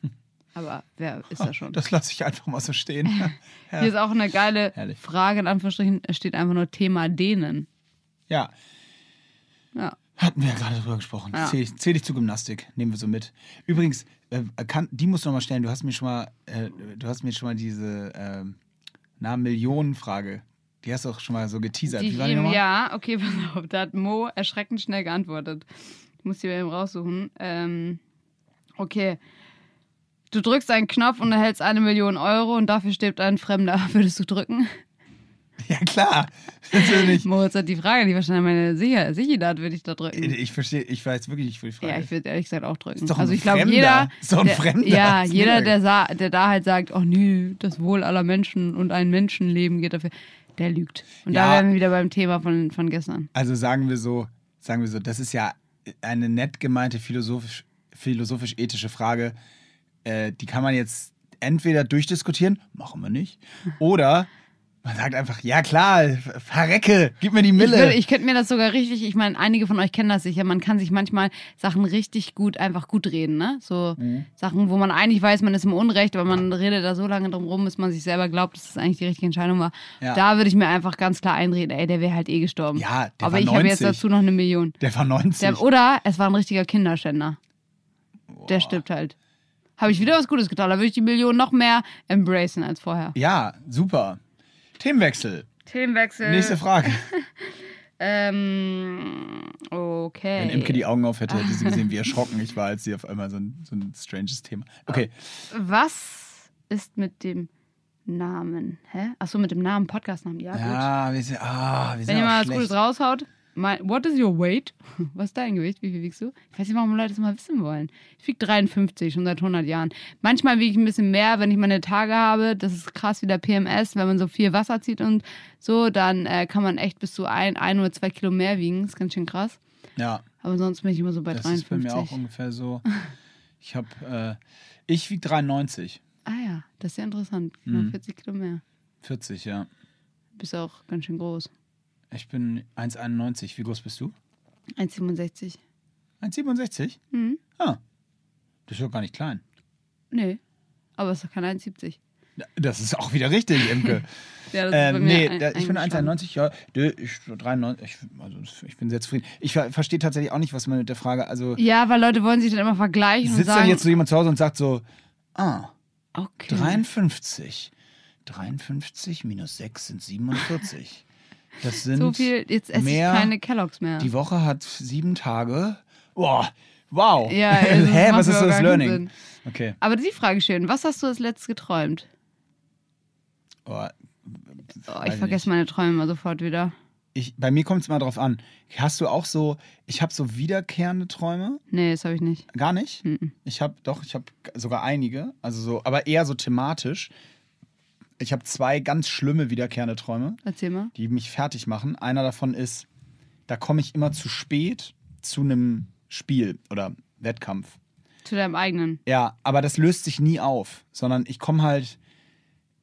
Aber wer ist da schon? Das lasse ich einfach mal so stehen. Hier ist auch eine geile Herrlich. Frage, in Anführungsstrichen, es steht einfach nur Thema denen. ja, Ja. Hatten wir ja gerade drüber gesprochen. Ja. Zähl, zähl dich zur Gymnastik, nehmen wir so mit. Übrigens, äh, kann, die musst du noch mal stellen. Du hast mir schon mal, äh, du hast mir schon mal diese na, Millionenfrage. Die hast du auch schon mal so geteasert. Die Wie war die nochmal? ja, okay, pass auf, da hat Mo erschreckend schnell geantwortet. Ich muss die mal eben raussuchen. Ähm, okay. Du drückst einen Knopf und erhältst eine Million Euro und dafür stirbt ein Fremder. Würdest du drücken? Ja, klar. Natürlich. Moritz hat die Frage, die wahrscheinlich meine Sicher Sicherheit würde ich da drücken. Ich verstehe, ich weiß wirklich nicht, wo die Frage Ja, ich würde ehrlich gesagt auch drücken. Ist doch ein also ich glaube, jeder, Ist doch ein der, Fremder. ja, Ist jeder, der, der da halt sagt, oh nee, das Wohl aller Menschen und ein Menschenleben geht dafür, der lügt. Und Ja. da wären wir wieder beim Thema von, von gestern. Also sagen wir so, sagen wir so, das ist ja eine nett gemeinte philosophisch, philosophisch-ethische Frage. Äh, die kann man jetzt entweder durchdiskutieren, machen wir nicht, oder man sagt einfach, ja klar, verrecke, gib mir die Ich, Mille. würde, ich könnte mir das sogar richtig, ich meine, einige von euch kennen das sicher, man kann sich manchmal Sachen richtig gut einfach gut reden, ne? So Mhm. Sachen, wo man eigentlich weiß, man ist im Unrecht, aber man redet da so lange drum rum, bis man sich selber glaubt, dass das eigentlich die richtige Entscheidung war. Ja. Da würde ich mir einfach ganz klar einreden, ey, der wäre halt eh gestorben. Ja, der aber war ich habe jetzt 90. dazu noch eine Million. der war 90. Der, oder es war ein richtiger Kinderschänder. Der stirbt halt. Habe ich wieder was Gutes getan. Da würde ich die Million noch mehr embracen als vorher. ja, super. Themenwechsel. Themenwechsel. Nächste Frage. Ähm, okay. Wenn Imke die Augen auf hätte, hätte sie gesehen, wie erschrocken ich war, als sie auf einmal so ein, so ein stranges Thema. Okay, Was ist mit dem Namen? Hä? Achso, mit dem Namen, Podcastnamen. Ja, gut. ja, wir sind, ah, wir sind Wenn ihr auch mal was schlecht. Gutes raushaut. Mein, what is your weight? Was ist dein Gewicht? Wie viel wiegst du? Ich weiß nicht, warum Leute das mal wissen wollen. Ich wiege 53, schon seit 100 Jahren. Manchmal wiege ich ein bisschen mehr, wenn ich meine Tage habe. Das ist krass wie der PMS. Wenn man so viel Wasser zieht und so, dann äh, kann man echt bis zu ein, ein oder zwei Kilo mehr wiegen. Das ist ganz schön krass. Ja, Aber sonst bin ich immer so bei das 53. ist bei mir auch ungefähr so. Ich habe, äh, ich wiege 93, ah ja, das ist ja interessant. Mhm. Nur 40 Kilo mehr. 40, ja. Bist auch ganz schön groß. Ich bin 1,91. Wie groß bist du? 1,67. 1,67? Mhm. Ah, das ist doch gar nicht klein. Nee. Aber es ist doch kein 1,70. Das ist auch wieder richtig, Imke. Ja, das ähm, nee, ein- da, ich bin eingeschlagen. 1,91, ja. Ich, 93, ich, also, ich bin sehr zufrieden. Ich ver verstehe tatsächlich auch nicht, was man mit der Frage, also Ja, weil Leute wollen sich dann immer vergleichen und sitzt sagen, dann jetzt so jemand zu Hause und sagt so, ah, okay. 53. 53 minus 6 sind 47. Das sind so viel, jetzt esse mehr- ich keine Kelloggs mehr. Die Woche hat sieben Tage. Boah, wow. Ja, also das Hä, was ist überhaupt das Learning? Sinn. Okay. Aber die Frage schön, was hast du als letztes geträumt? Oh, Oh, ich vergesse nicht. meine Träume immer sofort wieder. ich, bei mir kommt es mal drauf an. Hast du auch so, ich habe so wiederkehrende Träume? Nee, das habe ich nicht. Gar nicht? Mhm. Ich habe doch, ich habe sogar einige, also so, aber eher so thematisch. Ich habe zwei ganz schlimme wiederkehrende Träume, Erzähl mal. die mich fertig machen. Einer davon ist, da komme ich immer zu spät zu einem Spiel oder Wettkampf. Zu deinem eigenen. Ja, aber das löst sich nie auf, sondern ich komme halt,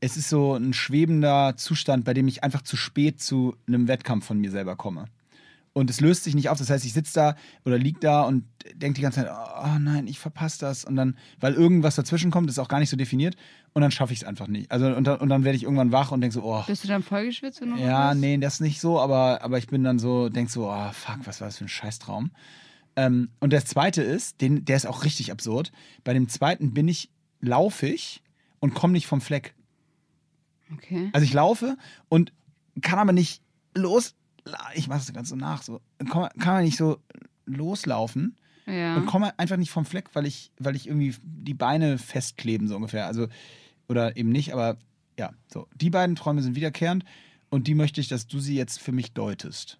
es ist so ein schwebender Zustand, bei dem ich einfach zu spät zu einem Wettkampf von mir selber komme. Und es löst sich nicht auf. Das heißt, ich sitze da oder lieg da und denke die ganze Zeit, oh nein, ich verpasse das. Und dann, weil irgendwas dazwischen kommt, ist auch gar nicht so definiert. Und dann schaffe ich es einfach nicht. Also, und dann, und dann werde ich irgendwann wach und denke so, oh. Bist du dann vollgeschwitzt, du Ja, bist? nee, das nicht so, aber, aber ich bin dann so, denk so, oh fuck, was war das für ein Scheißtraum. Ähm, und das zweite ist, den, der ist auch richtig absurd. Bei dem zweiten bin ich laufig und komme nicht vom Fleck. Okay. Also ich laufe und kann aber nicht los. Ich mache das ganz so nach. So. Kann, man nicht so loslaufen Ja. und komme einfach nicht vom Fleck, weil ich, weil ich irgendwie die Beine festkleben, so ungefähr. Also, oder eben nicht, aber ja, so. Die beiden Träume sind wiederkehrend und die möchte ich, dass du sie jetzt für mich deutest.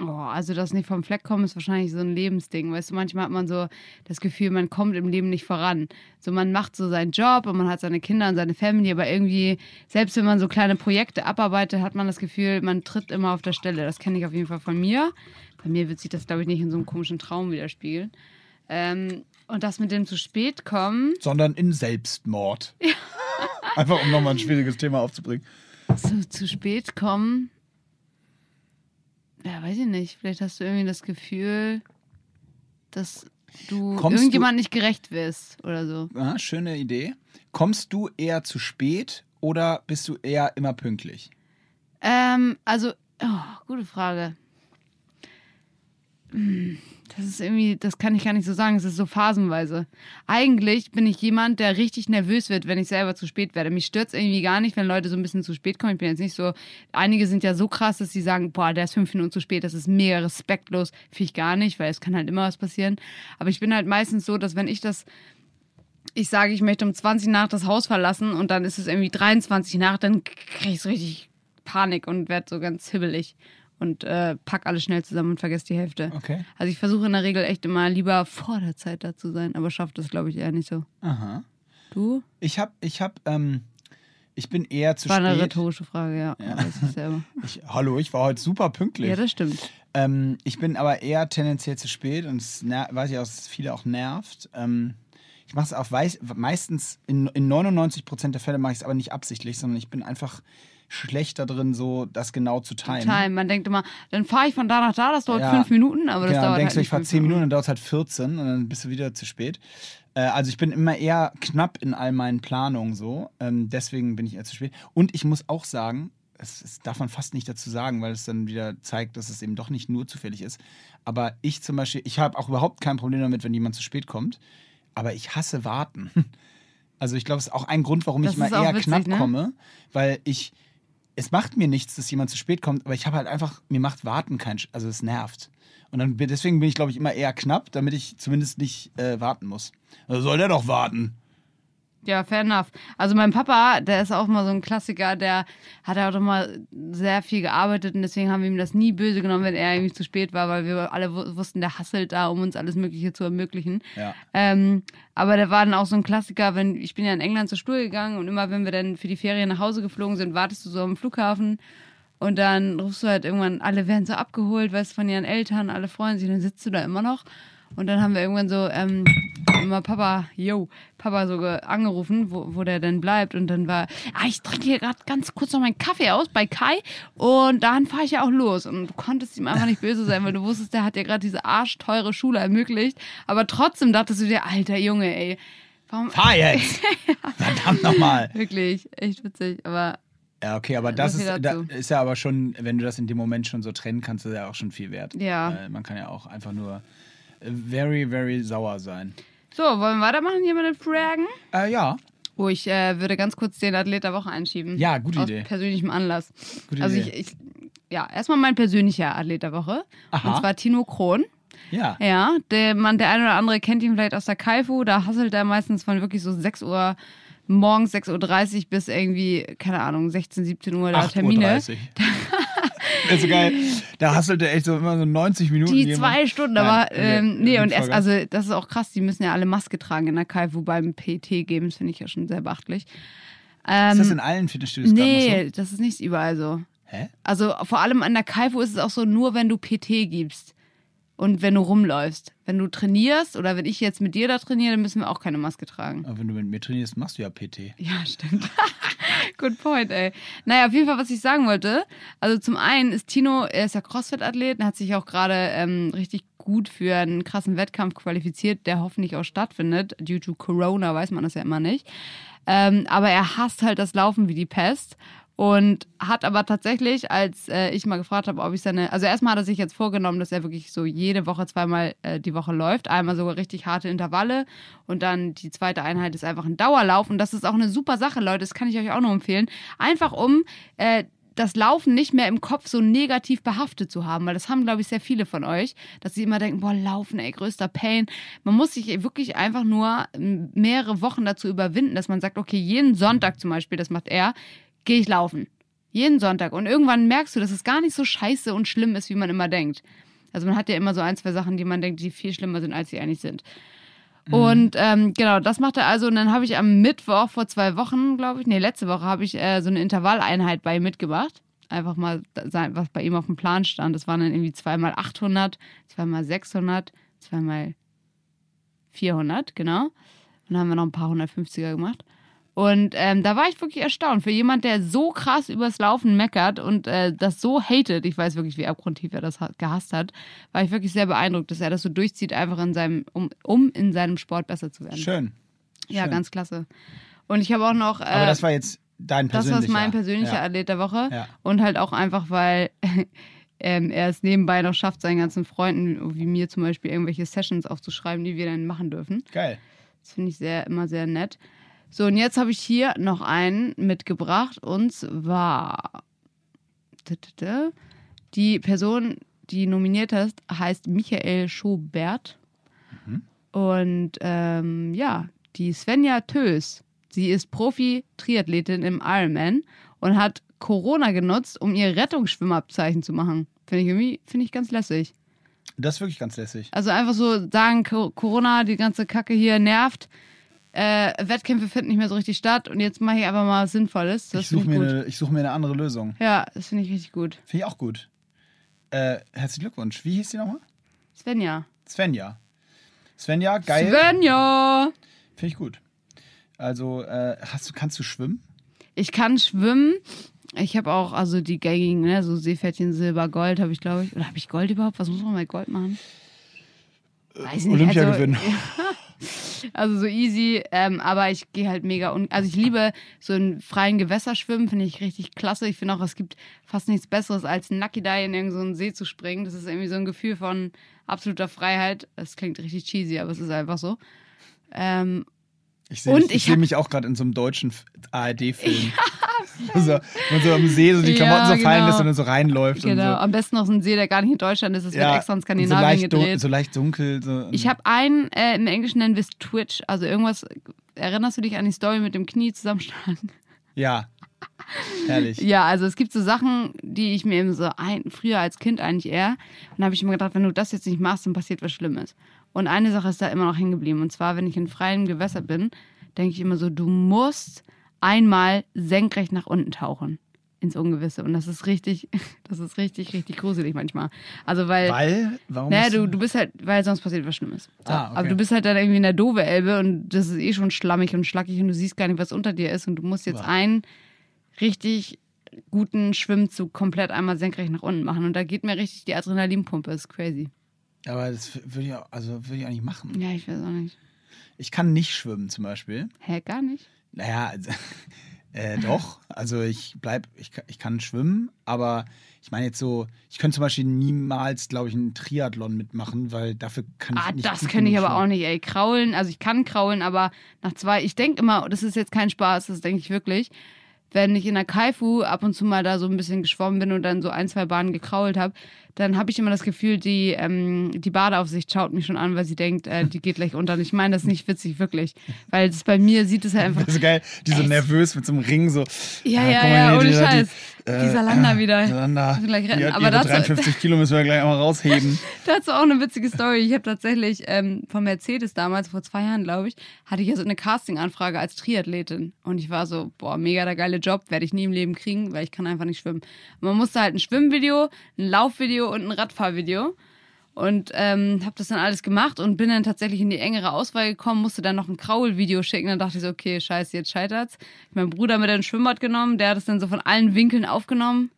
Oh, also das nicht vom Fleck kommen ist wahrscheinlich so ein Lebensding. Weißt du, manchmal hat man so das Gefühl, man kommt im Leben nicht voran. So man macht so seinen Job und man hat seine Kinder und seine Family, aber irgendwie, selbst wenn man so kleine Projekte abarbeitet, hat man das Gefühl, man tritt immer auf der Stelle. Das kenne ich auf jeden Fall von mir. Bei mir wird sich das, glaube ich, nicht in so einem komischen Traum widerspiegeln. Ähm, und das mit dem zu spät kommen, Sondern in Selbstmord. Einfach um nochmal ein schwieriges Thema aufzubringen. zu, zu spät kommen, ja, weiß ich nicht. Vielleicht hast du irgendwie das Gefühl, dass du Kommst du- irgendjemand nicht gerecht wirst oder so. Ja, schöne Idee. Kommst du eher zu spät oder bist du eher immer pünktlich? Ähm, also, oh, gute Frage. Hm, Das ist irgendwie, das kann ich gar nicht so sagen. Es ist so phasenweise. Eigentlich bin ich jemand, der richtig nervös wird, wenn ich selber zu spät werde. Mich stört es irgendwie gar nicht, wenn Leute so ein bisschen zu spät kommen. Ich bin jetzt nicht so. Einige sind ja so krass, dass sie sagen, boah, der ist fünf Minuten zu spät. Das ist mega respektlos. Finde ich gar nicht, weil es kann halt immer was passieren. Aber ich bin halt meistens so, dass wenn ich das ich sage, ich möchte um 20 nach das Haus verlassen und dann ist es irgendwie 23 nach, dann kriege ich so richtig Panik und werde so ganz hibbelig und äh, pack alles schnell zusammen und vergesse die Hälfte. Okay. Also ich versuche in der Regel echt immer lieber vor der Zeit da zu sein, aber schafft das, glaube ich, eher nicht so. Aha. Du? Ich hab, ich hab, ähm, ich bin eher zu War eine spät. rhetorische Frage, ja. Weiß ich hallo, ich war heute super pünktlich. Ja, das stimmt. Ähm, ich bin aber eher tendenziell zu spät und es weiß ich auch, dass es viele auch nervt. Ähm, ich mache es auch meistens, in, in 99% der Fälle mache ich es aber nicht absichtlich, sondern ich bin einfach schlecht da drin, so das genau zu timen. Time. Man denkt immer, dann fahre ich von da nach da, das dauert Ja. fünf Minuten, aber das genau, dann dauert denkst halt du, ich fahre 10 Minuten, dann dauert es halt 14 und dann bist du wieder zu spät. Äh, also ich bin immer eher knapp in all meinen Planungen so. Ähm, deswegen bin ich eher zu spät. Und ich muss auch sagen, das, darf man fast nicht dazu sagen, weil es dann wieder zeigt, dass es eben doch nicht nur zufällig ist. Aber ich zum Beispiel, ich habe auch überhaupt kein Problem damit, wenn jemand zu spät kommt. Aber ich hasse warten. Also ich glaube, es ist auch ein Grund, warum Das ich mal eher witzig, knapp ne? komme, weil ich es macht mir nichts, dass jemand zu spät kommt, aber ich habe halt einfach, mir macht Warten kein, Sch- also es nervt. Und dann, deswegen bin ich, glaube ich, immer eher knapp, damit ich zumindest nicht äh, warten muss. Also soll der doch warten. Ja, fair enough. Also mein Papa, der ist auch mal so ein Klassiker, der hat auch immer sehr viel gearbeitet und deswegen haben wir ihm das nie böse genommen, wenn er irgendwie zu spät war, weil wir alle wu- wussten, der hasselt da, um uns alles Mögliche zu ermöglichen. Ja. Ähm, aber der war dann auch so ein Klassiker, wenn ich bin ja in England zur Schule gegangen und immer wenn wir dann für die Ferien nach Hause geflogen sind, wartest du so am Flughafen und dann rufst du halt irgendwann, alle werden so abgeholt, weißt von ihren Eltern, alle freuen sich, dann sitzt du da immer noch. Und dann haben wir irgendwann so, ähm, immer Papa, yo, Papa so ge- angerufen, wo, wo der denn bleibt. Und dann war, ah, ich trinke hier gerade ganz kurz noch meinen Kaffee aus bei Kai und dann fahre ich ja auch los. Und du konntest ihm einfach nicht böse sein, weil du wusstest, der hat dir gerade diese arschteure Schule ermöglicht. Aber trotzdem dachtest du dir, alter Junge, ey, warum, Fahr jetzt! Verdammt nochmal! wirklich, echt witzig. Aber Ja, okay, aber das ist, da, ist ja aber schon, wenn du das in dem Moment schon so trennen kannst, ist ja auch schon viel wert. Ja. Weil man kann ja auch einfach nur äh, very, very sauer sein. So, wollen wir weitermachen hier mit den Fragen? Äh, ja, Oh, ich äh, würde ganz kurz den Athlet der Woche einschieben. Ja, gute aus Idee. persönlichem Anlass. Gute also Idee. ich, ich, ja, erstmal mein persönlicher Athlet der Woche. Aha. Und zwar Tino Krohn. ja. Ja, der man, der eine oder andere kennt ihn vielleicht aus der Kaifu. Da hasselt er meistens von wirklich so 6 Uhr morgens 6.30 Uhr bis irgendwie, keine Ahnung, 16, 17 Uhr da 8.30 Termine. Uhr. Ist so geil. Da hasselt er echt so immer so 90 Minuten. Die jemand. zwei Stunden, Nein, aber okay, ähm, nee, und erst, also das ist auch krass, die müssen ja alle Maske tragen in der KFU beim PT geben, das finde ich ja schon sehr beachtlich. Ähm, Ist das in allen Fitnessstudios nee, so? das ist nicht überall so. Hä? Also vor allem an der KFU ist es auch so, nur wenn du PT gibst und wenn du rumläufst. Wenn du trainierst oder wenn ich jetzt mit dir da trainiere, dann müssen wir auch keine Maske tragen. Aber wenn du mit mir trainierst, machst du ja PT. Ja, stimmt. Good point, ey. Naja, auf jeden Fall, was ich sagen wollte. Also zum einen ist Tino, er ist ja Crossfit-Athlet und hat sich auch gerade ähm, richtig gut für einen krassen Wettkampf qualifiziert, der hoffentlich auch stattfindet. Due to Corona weiß man das ja immer nicht. Ähm, aber er hasst halt das Laufen wie die Pest. Und hat aber tatsächlich, als äh, ich mal gefragt habe, ob ich seine. Also erstmal hat er sich jetzt vorgenommen, dass er wirklich so jede Woche zweimal äh, die Woche läuft. Einmal sogar richtig harte Intervalle und dann die zweite Einheit ist einfach ein Dauerlauf. Und das ist auch eine super Sache, Leute. Das kann ich euch auch nur empfehlen. Einfach um äh, das Laufen nicht mehr im Kopf so negativ behaftet zu haben, weil das haben, glaube ich, sehr viele von euch, dass sie immer denken, boah, Laufen, ey, größter Pain. Man muss sich wirklich einfach nur mehrere Wochen dazu überwinden, dass man sagt, okay, jeden Sonntag zum Beispiel, das macht er, gehe ich laufen. Jeden Sonntag. Und irgendwann merkst du, dass es gar nicht so scheiße und schlimm ist, wie man immer denkt. Also man hat ja immer so ein, zwei Sachen, die man denkt, die viel schlimmer sind, als sie eigentlich sind. Und ähm, genau, das macht er also. Und dann habe ich am Mittwoch vor zwei Wochen, glaube ich, nee, letzte Woche habe ich äh, so eine Intervalleinheit bei ihm mitgemacht. Einfach mal, was bei ihm auf dem Plan stand. Das waren dann irgendwie zweimal 800, zweimal 600, zweimal 400, genau. Und dann haben wir noch ein paar 150er gemacht. Und ähm, da war ich wirklich erstaunt. Für jemand, der so krass übers Laufen meckert und äh, das so hatet, ich weiß wirklich, wie abgrundtief er das ha- gehasst hat, war ich wirklich sehr beeindruckt, dass er das so durchzieht, einfach in seinem, um, um in seinem Sport besser zu werden. Schön. Ja, schön. ganz klasse. Und ich habe auch noch. Äh, Aber das war jetzt dein das persönlicher. war mein persönlicher ja. Athlet der Woche. Ja. Und halt auch einfach, weil ähm, er es nebenbei noch schafft, seinen ganzen Freunden, wie mir zum Beispiel, irgendwelche Sessions aufzuschreiben, die wir dann machen dürfen. Geil. Das finde ich sehr, immer sehr nett. So, und jetzt habe ich hier noch einen mitgebracht und zwar die Person, die nominiert hast, heißt Michael Schobert. Und ähm, ja, die Svenja Tös. Sie ist Profi-Triathletin im Ironman und hat Corona genutzt, um ihr Rettungsschwimmabzeichen zu machen. Finde ich irgendwie, finde ich ganz lässig. Das ist wirklich ganz lässig. Also einfach so sagen, Co- Corona, die ganze Kacke hier nervt. Äh, Wettkämpfe finden nicht mehr so richtig statt und jetzt mache ich einfach mal was Sinnvolles. Das ich suche mir, eine- ich such mir eine andere Lösung. Ja, das finde ich richtig gut. Finde ich auch gut. Äh, herzlichen Glückwunsch. Wie hieß die nochmal? Svenja. Svenja. Svenja, geil. Svenja! Finde ich gut. Also, äh, hast du, kannst du schwimmen? Ich kann schwimmen. Ich habe auch, also die gängigen, ne, so Seepferdchen, Silber, Gold habe ich, glaube ich. Oder habe ich Gold überhaupt? Was muss man bei Gold machen? Weiß nicht. Olympia also, gewinnen. Also so easy, ähm, aber ich gehe halt mega un also ich liebe so in freien Gewässer schwimmen, finde ich richtig klasse. Ich finde auch, es gibt fast nichts Besseres als Nucky Die in irgendeinen See zu springen. Das ist irgendwie so ein Gefühl von absoluter Freiheit. Das klingt richtig cheesy, aber es ist einfach so. Ähm, Ich sehe Und mich, ich seh mich auch gerade in so einem deutschen ARD-Film. so, wo so am See so die Ja, Klamotten so fallen genau. lässt und dann so reinläuft. genau. Und so. Am besten noch so ein See, der gar nicht in Deutschland ist. Es wird extra in und so Skandinavien dun- gedreht. so leicht dunkel. So, Ich habe einen, äh, im Englischen nennen wir es Twitch. Also irgendwas, erinnerst du dich an die Story mit dem Knie zusammenschlagen? Ja. Herrlich. Ja, also es gibt so Sachen, die ich mir eben so ein, früher als Kind eigentlich eher. Und da habe ich immer gedacht, wenn du das jetzt nicht machst, dann passiert was Schlimmes. Und eine Sache ist da immer noch hängen geblieben. Und zwar, wenn ich in freiem Gewässer bin, denke ich immer so, du musst einmal senkrecht nach unten tauchen ins Ungewisse. Und das ist richtig, das ist richtig, richtig gruselig manchmal. Also weil. Weil? Warum? Naja, du, du bist halt, weil sonst passiert was Schlimmes. So. Ah, okay. Aber du bist halt dann irgendwie in der Dove-Elbe und das ist eh schon schlammig und schlackig und du siehst gar nicht, was unter dir ist und du musst jetzt Wow. einen richtig guten Schwimmzug komplett einmal senkrecht nach unten machen und da geht mir richtig die Adrenalinpumpe, ist crazy. Aber das würde ich, auch- also würde ich auch nicht machen. Ja, ich weiß auch nicht. Ich kann nicht schwimmen zum Beispiel. Hä, gar nicht? Naja, also, äh, doch. Also ich bleib, ich, ich kann schwimmen, aber ich meine jetzt so, ich könnte zum Beispiel niemals, glaube ich, einen Triathlon mitmachen, weil dafür kann ich Ah, nicht. das gut könnte ich aber auch schwimmen. nicht, ey. Kraulen, also ich kann kraulen, aber nach zwei, ich denke immer, das ist jetzt kein Spaß, das denke ich wirklich. Wenn ich in der Kaifu ab und zu mal da so ein bisschen geschwommen bin und dann so ein, zwei Bahnen gekrault habe, dann habe ich immer das Gefühl, die, ähm, die Badeaufsicht schaut mich schon an, weil sie denkt, äh, die geht gleich unter. Und ich meine das ist nicht witzig, wirklich. Weil es bei mir sieht es halt einfach. Das ist geil, die so nervös mit so einem Ring so. Ja, ah, ja, ja, ohne Scheiß. Die, Die Salanda wieder. Salanda. Gleich retten. Die Aber dazu- 53 Kilo müssen wir gleich einmal rausheben. Dazu auch eine witzige Story. Ich habe tatsächlich ähm, von Mercedes damals, vor zwei Jahren, glaube ich, hatte ich ja so eine Casting-Anfrage als Triathletin. Und ich war so, boah, mega der geile Job, werde ich nie im Leben kriegen, weil ich kann einfach nicht schwimmen. Und man musste halt ein Schwimmvideo, ein Laufvideo und ein Radfahrvideo. Und ähm, habe das dann alles gemacht und bin dann tatsächlich in die engere Auswahl gekommen, musste dann noch ein Kraul-Video schicken. Dann dachte ich so, okay, scheiße, jetzt scheitert's. Ich meinen Bruder mit ins Schwimmbad genommen, der hat es dann so von allen Winkeln aufgenommen.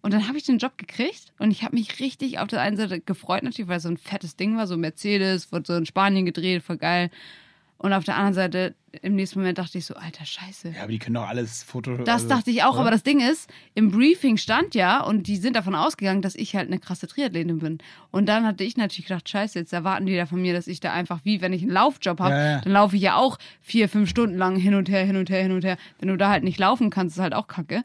Und dann habe ich den Job gekriegt und ich habe mich richtig auf der einen Seite gefreut, natürlich, weil es so ein fettes Ding war, so Mercedes, wurde so in Spanien gedreht, voll geil. Und auf der anderen Seite, im nächsten Moment dachte ich so, alter Scheiße. Ja, aber die können doch alles Foto. Das also, dachte ich auch, oder? aber das Ding ist, im Briefing stand ja, und die sind davon ausgegangen, dass ich halt eine krasse Triathletin bin. Und dann hatte ich natürlich gedacht, scheiße, jetzt erwarten die da von mir, dass ich da einfach, wie wenn ich einen Laufjob habe, Ja, ja. dann laufe ich ja auch vier, fünf Stunden lang hin und her, hin und her, hin und her. Wenn du da halt nicht laufen kannst, ist halt auch kacke.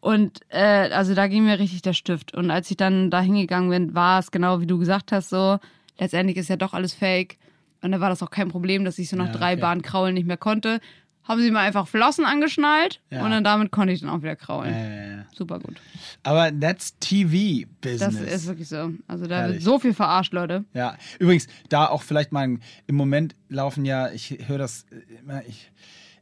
Und äh, also da ging mir richtig der Stift. Und als ich dann da hingegangen bin, war es genau wie du gesagt hast, so, letztendlich ist ja doch alles fake. Und da war das auch kein Problem, dass ich so nach Ja, drei okay. Bahnen kraulen nicht mehr konnte. Haben sie mir einfach Flossen angeschnallt Ja. und dann damit konnte ich dann auch wieder kraulen. Äh, Super gut. aber that's TV Das ist wirklich so. Also da Herrlich. wird so viel verarscht, Leute. Ja, übrigens, da auch vielleicht mal, im Moment laufen ja, ich höre das immer, ich,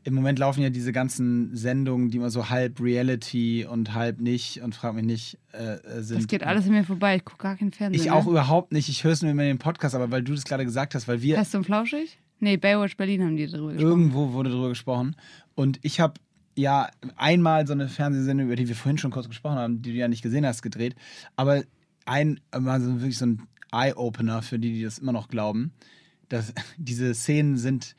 im Moment laufen ja diese ganzen Sendungen, die immer so halb Reality und halb nicht und frag mich nicht äh, äh, sind. Das geht alles an mir vorbei. Ich gucke gar keinen Fernsehen. Ich ne? auch überhaupt nicht, ich höre es nur immer in den Podcast, aber weil du das gerade gesagt hast, weil wir Fest und flauschig? Nee, Baywatch Berlin haben die darüber gesprochen. irgendwo wurde darüber gesprochen und ich habe ja einmal so eine Fernsehsendung, über die wir vorhin schon kurz gesprochen haben, die du ja nicht gesehen hast, gedreht, aber ein, mal so wirklich so ein Eye-Opener für die, die das immer noch glauben, dass diese Szenen sind,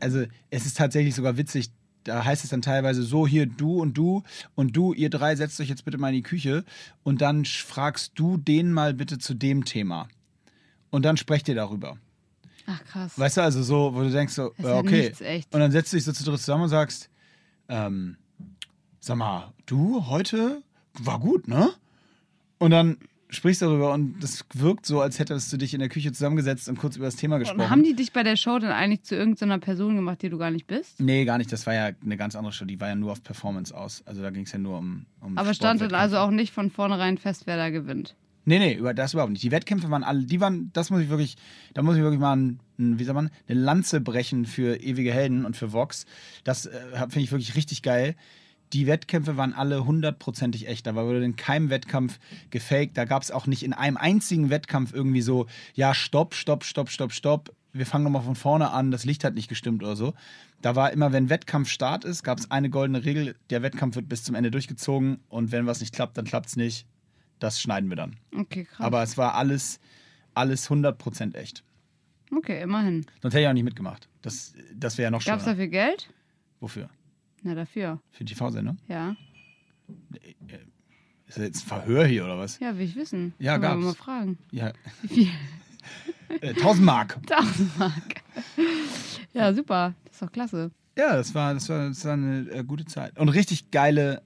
also es ist tatsächlich sogar witzig, da heißt es dann teilweise so, hier du und du und du, ihr drei, setzt euch jetzt bitte mal in die Küche und dann fragst du den mal bitte zu dem Thema. Und dann sprecht ihr darüber. Ach krass. Weißt du, also so, wo du denkst so, ja okay. Und dann setzt du dich so zu dritt zusammen und sagst, ähm, sag mal, du heute war gut, ne? Und dann sprichst darüber und das wirkt so, als hättest du dich in der Küche zusammengesetzt und kurz über das Thema gesprochen. Und haben die dich bei der Show dann eigentlich zu irgendeiner Person gemacht, die du gar nicht bist? nee, gar nicht. Das war ja eine ganz andere Show. Die war ja nur auf Performance aus. Also da ging es ja nur um. um Aber stand dann also auch nicht von vornherein fest, wer da gewinnt. Nee, nee, über das überhaupt nicht. Die Wettkämpfe waren alle, die waren, das muss ich wirklich, da muss ich wirklich mal, ein, wie sagt man, eine Lanze brechen für ewige Helden und für Vox. Das äh, finde ich wirklich richtig geil. Die Wettkämpfe waren alle hundertprozentig echt. Da wurde in keinem Wettkampf gefaked. Da gab es auch nicht in einem einzigen Wettkampf irgendwie so, ja, stopp, stopp, stopp, stopp, stopp. Wir fangen nochmal von vorne an, das Licht hat nicht gestimmt oder so. Da war immer, wenn Wettkampfstart ist, gab es eine goldene Regel, der Wettkampf wird bis zum Ende durchgezogen und wenn was nicht klappt, dann klappt es nicht. Das schneiden wir dann. Okay, krass. Aber es war alles, alles 100% echt. okay, immerhin. Sonst hätte ich auch nicht mitgemacht. Das, das wäre ja noch Gab es schlimmer. dafür Geld? Wofür? Na, dafür. Für die TV-Sendung? Ja. Ist das jetzt ein Verhör hier oder was? Ja, will ich wissen. Ja, wir gab's. mal fragen. Ja, Wie viel? äh, 1000 Mark. 1000 Mark. Ja, super. Das ist doch klasse. Ja, das war, das war, das war eine äh, gute Zeit. Und richtig geile,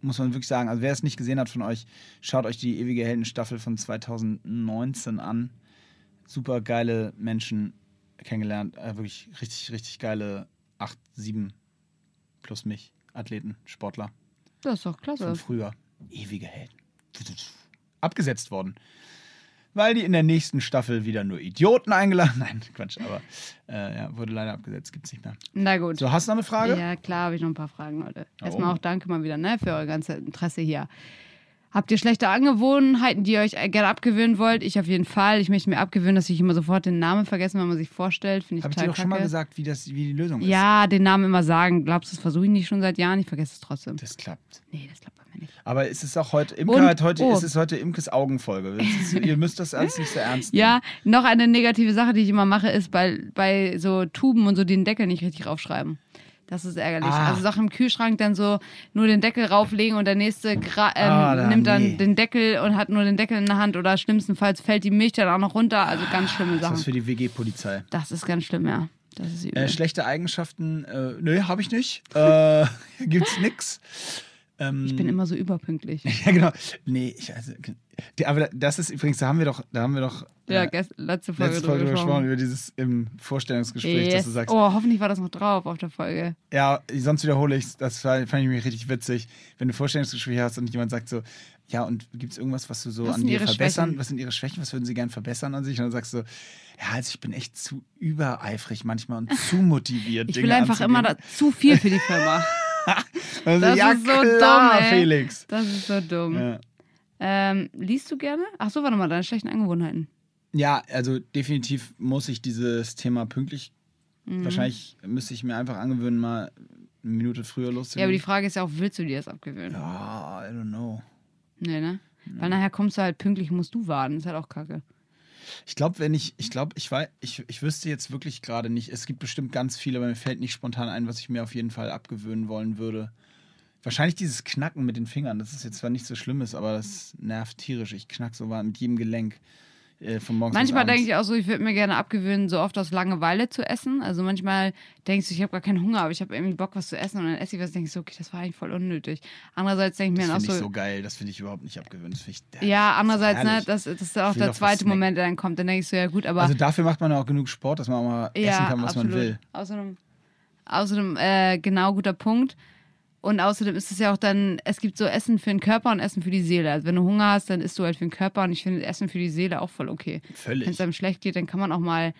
muss man wirklich sagen. Also, wer es nicht gesehen hat von euch, schaut euch die Ewige Helden-Staffel von 2019 an. Super geile Menschen kennengelernt. Äh, wirklich richtig, richtig geile 8, 7 plus mich Athleten, Sportler Das ist doch klasse. von früher. Ewige Helden. Abgesetzt worden. Weil die in der nächsten Staffel wieder nur Idioten eingeladen. Nein, Quatsch, aber äh, ja, wurde leider abgesetzt, gibt's nicht mehr. Na gut. So, hast du noch eine Frage? Ja, klar, habe ich noch ein paar Fragen, Leute. Oh. Erstmal auch danke mal wieder ne, für euer ganzes Interesse hier. Habt ihr schlechte Angewohnheiten, die ihr euch gerne abgewöhnen wollt? Ich auf jeden Fall. Ich möchte mir abgewöhnen, dass ich immer sofort den Namen vergesse, wenn man sich vorstellt. Finde ich Habe ich dir total doch schon mal gesagt, wie, das, wie die Lösung ist. Ja, den Namen immer sagen. Glaubst du, das versuche ich nicht schon seit Jahren? Ich vergesse es trotzdem. Das klappt. Nee, das klappt bei mir nicht. Aber ist es auch heute, Imke Und- hat heute, oh. ist es heute Imkes Augenfolge. Ist, ihr müsst das alles nicht so ernst nehmen. Ja, noch eine negative Sache, die ich immer mache, ist bei, bei so Tuben und so den Deckel nicht richtig raufschreiben. Das ist ärgerlich. Ah. Also Sachen im Kühlschrank dann so nur den Deckel rauflegen und der nächste ähm, da- nimmt dann nee. den Deckel und hat nur den Deckel in der Hand oder schlimmstenfalls fällt die Milch dann auch noch runter. Also ganz schlimme Das ist Sachen. für die WG-Polizei. Das ist ganz schlimm, ja. Das ist übel. Äh, schlechte Eigenschaften, äh, nö, habe ich nicht. Äh, gibt's nix. Ähm, Ich bin immer so überpünktlich. Ja, genau. Nee, ich, also, die, aber das ist übrigens, da haben wir doch, da haben wir doch Ja, äh, gest- letzte Folge, letzte Folge drüber gesprochen, gesprochen. über dieses im Vorstellungsgespräch, dass Yes. du sagst, Oh, hoffentlich war das noch drauf auf der Folge. ja, sonst wiederhole ich es, das fand ich mir richtig witzig, wenn du Vorstellungsgespräche hast und jemand sagt so, ja, und gibt es irgendwas, was du so Was an dir verbessern, Schwächen? was sind ihre Schwächen, was würden sie gerne verbessern an sich? Und dann sagst du, ja, also ich bin echt zu übereifrig manchmal und zu motiviert. Ich Dinge will einfach immer anzugehen. da, zu viel für die Firma. Also, Das ja, ist so klar, dumm, ey. Felix. Das ist so dumm. Ja. Ähm, liest du gerne? Ach so, warte mal, deine schlechten Angewohnheiten. Ja, also definitiv muss ich dieses Thema pünktlich. Mhm. Wahrscheinlich müsste ich mir einfach angewöhnen, mal eine Minute früher Ja, aber loszugehen. die Frage ist ja auch, willst du dir das abgewöhnen? Ja, I don't know. Nee, ne? Weil nachher kommst du halt pünktlich, musst du warten. Ist halt auch kacke. Ich glaube, wenn ich, ich glaube, ich weiß, ich, ich wüsste jetzt wirklich gerade nicht. Es gibt bestimmt ganz viele, aber mir fällt nicht spontan ein, was ich mir auf jeden Fall abgewöhnen wollen würde. Wahrscheinlich dieses Knacken mit den Fingern. Das ist jetzt zwar nicht so schlimmes, aber das nervt tierisch. Ich knack so mit jedem Gelenk äh, von morgens Manchmal denke ich auch so, ich würde mir gerne abgewöhnen, so oft aus Langeweile zu essen. Also manchmal denkst du, ich habe gar keinen Hunger, aber ich habe irgendwie Bock, was zu essen und dann esse ich was und denke ich so, okay, das war eigentlich voll unnötig. Andererseits denke ich mir Das dann auch finde ich so, so geil. Das finde ich überhaupt nicht abgewöhnt. Das ich, ja, andererseits, ne, das, das ist auch der zweite. Moment, der dann kommt. Dann denke ich so, ja gut, aber Also dafür macht man auch genug Sport, dass man auch mal ja, essen kann, was absolut. man will. Außerdem, außerdem äh, genau guter Punkt. Und außerdem ist es ja auch dann, es gibt so Essen für den Körper und Essen für die Seele. Also wenn du Hunger hast, dann isst du halt für den Körper und ich finde Essen für die Seele auch voll okay. Wenn es Völlig. einem schlecht geht, dann kann man auch mal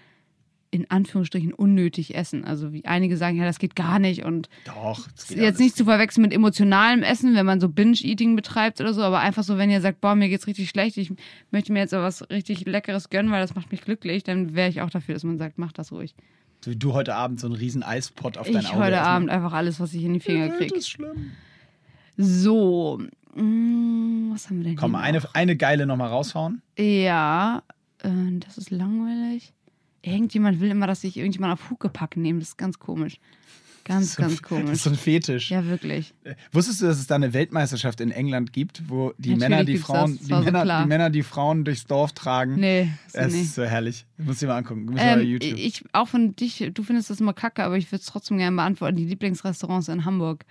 in Anführungsstrichen unnötig essen. Also wie einige sagen, ja, das geht gar nicht und Doch. das geht jetzt alles. nicht zu verwechseln mit emotionalem Essen, wenn man so Binge-Eating betreibt oder so, aber einfach so, wenn ihr sagt, boah, mir geht's richtig schlecht, ich möchte mir jetzt aber was richtig Leckeres gönnen, weil das macht mich glücklich, dann wäre ich auch dafür, dass man sagt, mach das ruhig. So wie du heute Abend so einen riesen Eispot auf dein Ich Auge heute erstmal- Abend einfach alles, was ich in die Finger kriege. Das ist schlimm. So, mm, was haben wir denn Komm, hier eine, noch? eine geile nochmal raushauen. Ja, äh, das ist langweilig. Irgendjemand will immer, dass ich irgendjemand auf Huckepack nehme. Das ist ganz komisch. Ganz, So ganz Das komisch. ist so ein Fetisch. Ja, wirklich. Wusstest du, dass es da eine Weltmeisterschaft in England gibt, wo die Natürlich Männer die Frauen, das. Das die so Männer, klar. die Männer die Frauen durchs Dorf tragen? Nee, so Es nee. ist so herrlich. Muss dir mal angucken. Muss mal Ähm, YouTube. ich, auch von dich, du findest das immer kacke, aber ich würde es trotzdem gerne beantworten. Die Lieblingsrestaurants in Hamburg.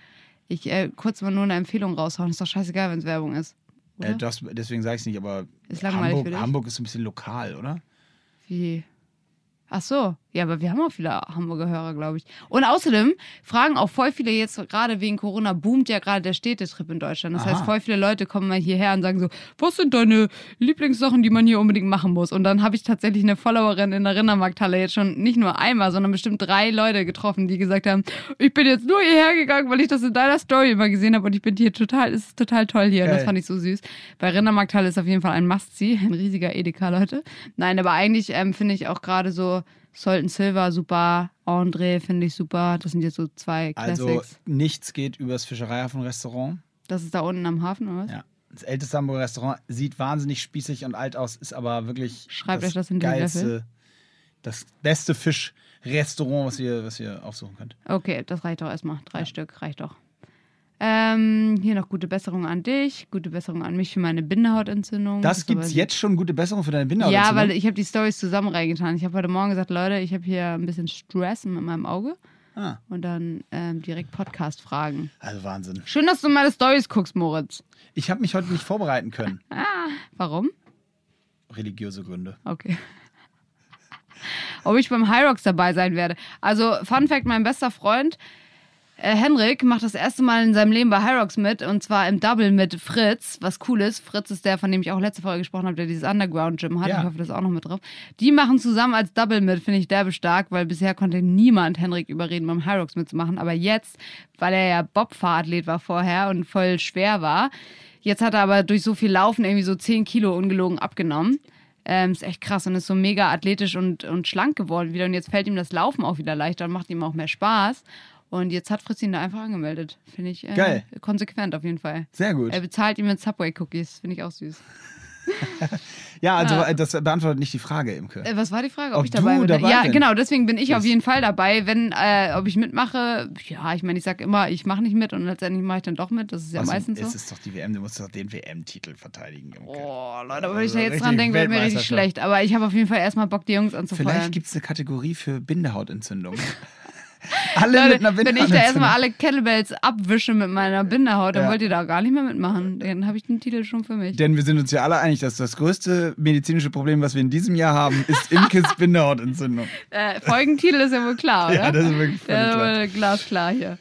Ich äh, kurz mal nur eine Empfehlung raushauen. Ist doch scheißegal, wenn es Werbung ist. Äh, das, deswegen sage ich es nicht, aber Ist Hamburg? Hamburg ist so ein bisschen lokal, oder? Wie? Ach so, ja, aber wir haben auch viele Hamburger Hörer, glaube ich. Und außerdem fragen auch voll viele jetzt gerade wegen Corona boomt ja gerade der Städtetrip in Deutschland. Das Aha. heißt, voll viele Leute kommen mal hierher und sagen so, was sind deine Lieblingssachen, die man hier unbedingt machen muss? Und dann habe ich tatsächlich eine Followerin in der Rindermarkthalle jetzt schon nicht nur einmal, sondern bestimmt drei Leute getroffen, die gesagt haben, ich bin jetzt nur hierher gegangen, weil ich das in deiner Story immer gesehen habe und ich bin hier total, es ist total toll hier. Und das fand ich so süß. Bei Rindermarkthalle ist auf jeden Fall ein Must-See, ein riesiger Edeka, Leute. Nein, aber eigentlich ähm, finde ich auch gerade so Solton Silver super, André finde ich super. Das sind jetzt so zwei Also Classics. nichts geht übers Fischereihafenrestaurant. das ist da unten am Hafen, oder was? Ja. Das älteste Hamburger Restaurant sieht wahnsinnig spießig und alt aus, ist aber wirklich Schreibt euch das in die geilste, das beste Fischrestaurant, was ihr, was ihr aufsuchen könnt. Okay, das reicht doch erstmal. Drei Stück reicht doch. Ähm, hier noch gute Besserung an dich, gute Besserung an mich für meine Bindehautentzündung. Das ist gibt aber- es jetzt schon gute Besserung für deine Binder. Ja, weil ich habe die Stories zusammen reingetan. Ich habe heute Morgen gesagt, Leute, ich habe hier ein bisschen Stress mit meinem Auge Ah, und dann ähm, direkt Podcast-Fragen. also Wahnsinn. Schön, dass du meine Stories guckst, Moritz. Ich habe mich heute nicht vorbereiten können. Warum? Religiöse Gründe. Okay. Ob ich beim Hyrox dabei sein werde. Also, Fun Fact: Mein bester Freund äh, Henrik macht das erste Mal in seinem Leben bei Hyrox mit und zwar im Double mit Fritz, was cool ist. Fritz ist der, von dem ich auch letzte Folge gesprochen habe, der dieses Underground-Gym hat. Ja. Ich hoffe, das ist auch noch mit drauf. Die machen zusammen als Double mit, finde ich derbe stark, weil bisher konnte niemand Henrik überreden, beim Hyrox mitzumachen. Aber jetzt, weil er ja Bobfahrathlet war vorher und voll schwer war, jetzt hat er aber durch so viel Laufen irgendwie so 10 Kilo ungelogen abgenommen. Ähm, ist echt krass und ist so mega athletisch und, und schlank geworden wieder. Und jetzt fällt ihm das Laufen auch wieder leichter und macht ihm auch mehr Spaß. Und jetzt hat Fritz ihn da einfach angemeldet. Finde ich äh, Geil. konsequent auf jeden Fall. Sehr gut. Er bezahlt ihm mit Subway-Cookies. Finde ich auch süß. Ja, also äh, das beantwortet nicht die Frage, Imke. Äh, was war die Frage? Ob, Ob ich dabei bin? dabei ja, bin. genau. Deswegen bin ich Das- auf jeden Fall dabei. Wenn, äh, ob ich mitmache, ja, ich meine, ich sage immer, ich mache nicht mit und letztendlich mache ich dann doch mit. Das ist ja Also, meistens so. Es ist doch die WM, du musst doch den WM-Titel verteidigen, Imke. Oh, Leute, aber wenn ich da Also jetzt dran denke, wird mir richtig schlecht. Aber ich habe auf jeden Fall erstmal Bock, die Jungs anzufeuern. Vielleicht gibt es eine Kategorie für Bindehautentzündung. Alle Leute, mit einer wenn ich da erstmal alle Kettlebells abwische mit meiner Bindehaut, dann Ja. wollt ihr da gar nicht mehr mitmachen. Dann habe ich den Titel schon für mich. Denn wir sind uns ja alle einig, dass das größte medizinische Problem, was wir in diesem Jahr haben, ist Imkes Bindehautentzündung. Äh, Folgentitel ist ja wohl klar, oder? Ja, das ist wirklich Ja, glasklar hier.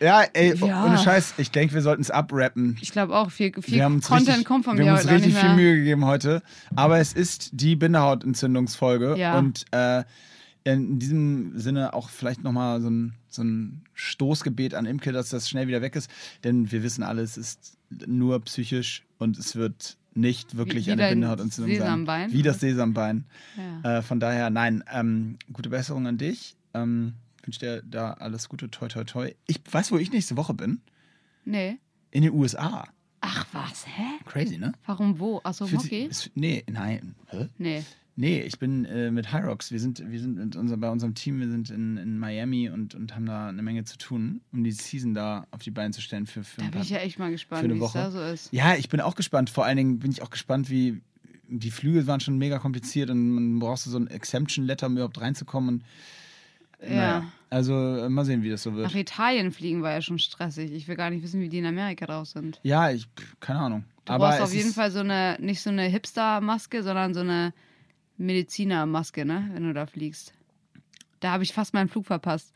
Ja, ey, oh, Ja. ohne Scheiß, ich denke, wir sollten es abrappen. Ich glaube auch, viel, viel Wir haben Content richtig, kommt von wir mir haben heute uns richtig viel. Mühe gegeben heute. Aber es ist die Bindehautentzündungsfolge. Ja. Und äh, in diesem Sinne auch vielleicht nochmal so ein, so ein Stoßgebet an Imke, dass das schnell wieder weg ist. Denn wir wissen alle, es ist nur psychisch und es wird nicht wirklich wie eine dein Bindehaut-Entzündung sein. Sesambein? Wie das Sesambein. Ja. Äh, von daher, nein, ähm, gute Besserung an dich. Ähm, wünsche dir da alles Gute, toi, toi, toi. Ich weiß, wo ich nächste Woche bin. Nee. In den USA. Ach was, hä? Crazy, ne? Warum wo? Achso, Hockey? Nee, nein. Hä? Nee. Nee, ich bin äh, mit Hyrox. Wir sind, wir sind mit unser, bei unserem Team, wir sind in, in Miami und, und haben da eine Menge zu tun, um die Season da auf die Beine zu stellen für, für Da bin ich ja echt mal gespannt, wie es da so ist. Ja, ich bin auch gespannt. Vor allen Dingen bin ich auch gespannt, wie die Flüge waren schon mega kompliziert und man brauchst so ein Exemption Letter, um überhaupt reinzukommen. Und, Ja. naja, also äh, mal sehen, wie das so wird. Nach Italien fliegen war ja schon stressig. Ich will gar nicht wissen, wie die in Amerika draus sind. Ja, ich, keine Ahnung. Du Aber brauchst auf jeden Fall so eine, nicht so eine Hipster-Maske, sondern so eine Medizinermaske, ne? Wenn du da fliegst. Da habe ich fast meinen Flug verpasst.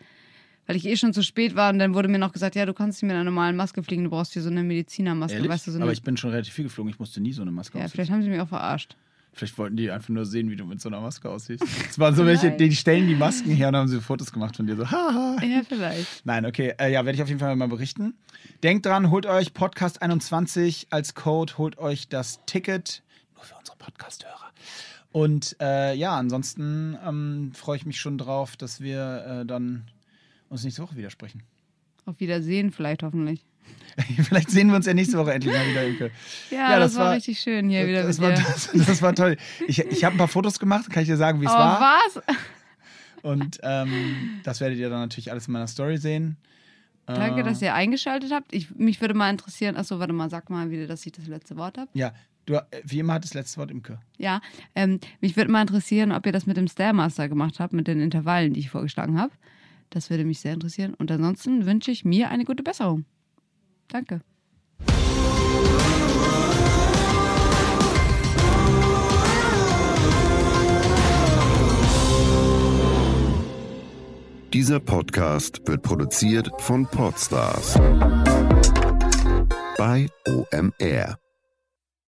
Weil ich eh schon zu spät war und dann wurde mir noch gesagt, ja, du kannst nicht mit einer normalen Maske fliegen, du brauchst hier so eine Medizinermaske. Ehrlich? Weißt du, so eine, Aber ich bin schon relativ viel geflogen. Ich musste nie so eine Maske ja, vielleicht haben sie mich auch verarscht. Vielleicht wollten die einfach nur sehen, wie du mit so einer Maske aussiehst. Es waren so welche, die stellen die Masken her und haben so Fotos gemacht von dir. So, haha. Ja, vielleicht. Nein, okay. Äh, ja, werde ich auf jeden Fall mal berichten. Denkt dran, holt euch Podcast 21 als Code, holt euch das Ticket. Nur für unsere Podcast-Hörer. Und äh, ja, ansonsten ähm, freue ich mich schon drauf, dass wir äh, dann uns nächste Woche wieder sprechen. Auf Wiedersehen vielleicht hoffentlich. Vielleicht sehen wir uns ja nächste Woche endlich mal wieder, Imke. Ja, Ja, das, das war, war- richtig schön hier wieder das, war, das, das war toll. Ich, ich habe ein paar Fotos gemacht, kann ich dir sagen, wie es Aber war. was? Und ähm, das werdet ihr dann natürlich alles in meiner Story sehen. Danke, Äh, dass ihr eingeschaltet habt. Ich, mich würde mal interessieren, achso, warte mal, sag mal wieder, dass ich das letzte Wort habe. Ja, du, äh, wie immer hat das letzte Wort Imke. Ja, ähm, mich würde mal interessieren, ob ihr das mit dem Stairmaster gemacht habt, mit den Intervallen, die ich vorgeschlagen habe. Das würde mich sehr interessieren. Und ansonsten wünsche ich mir eine gute Besserung. Danke. Dieser Podcast wird produziert von Podstars bei OMR.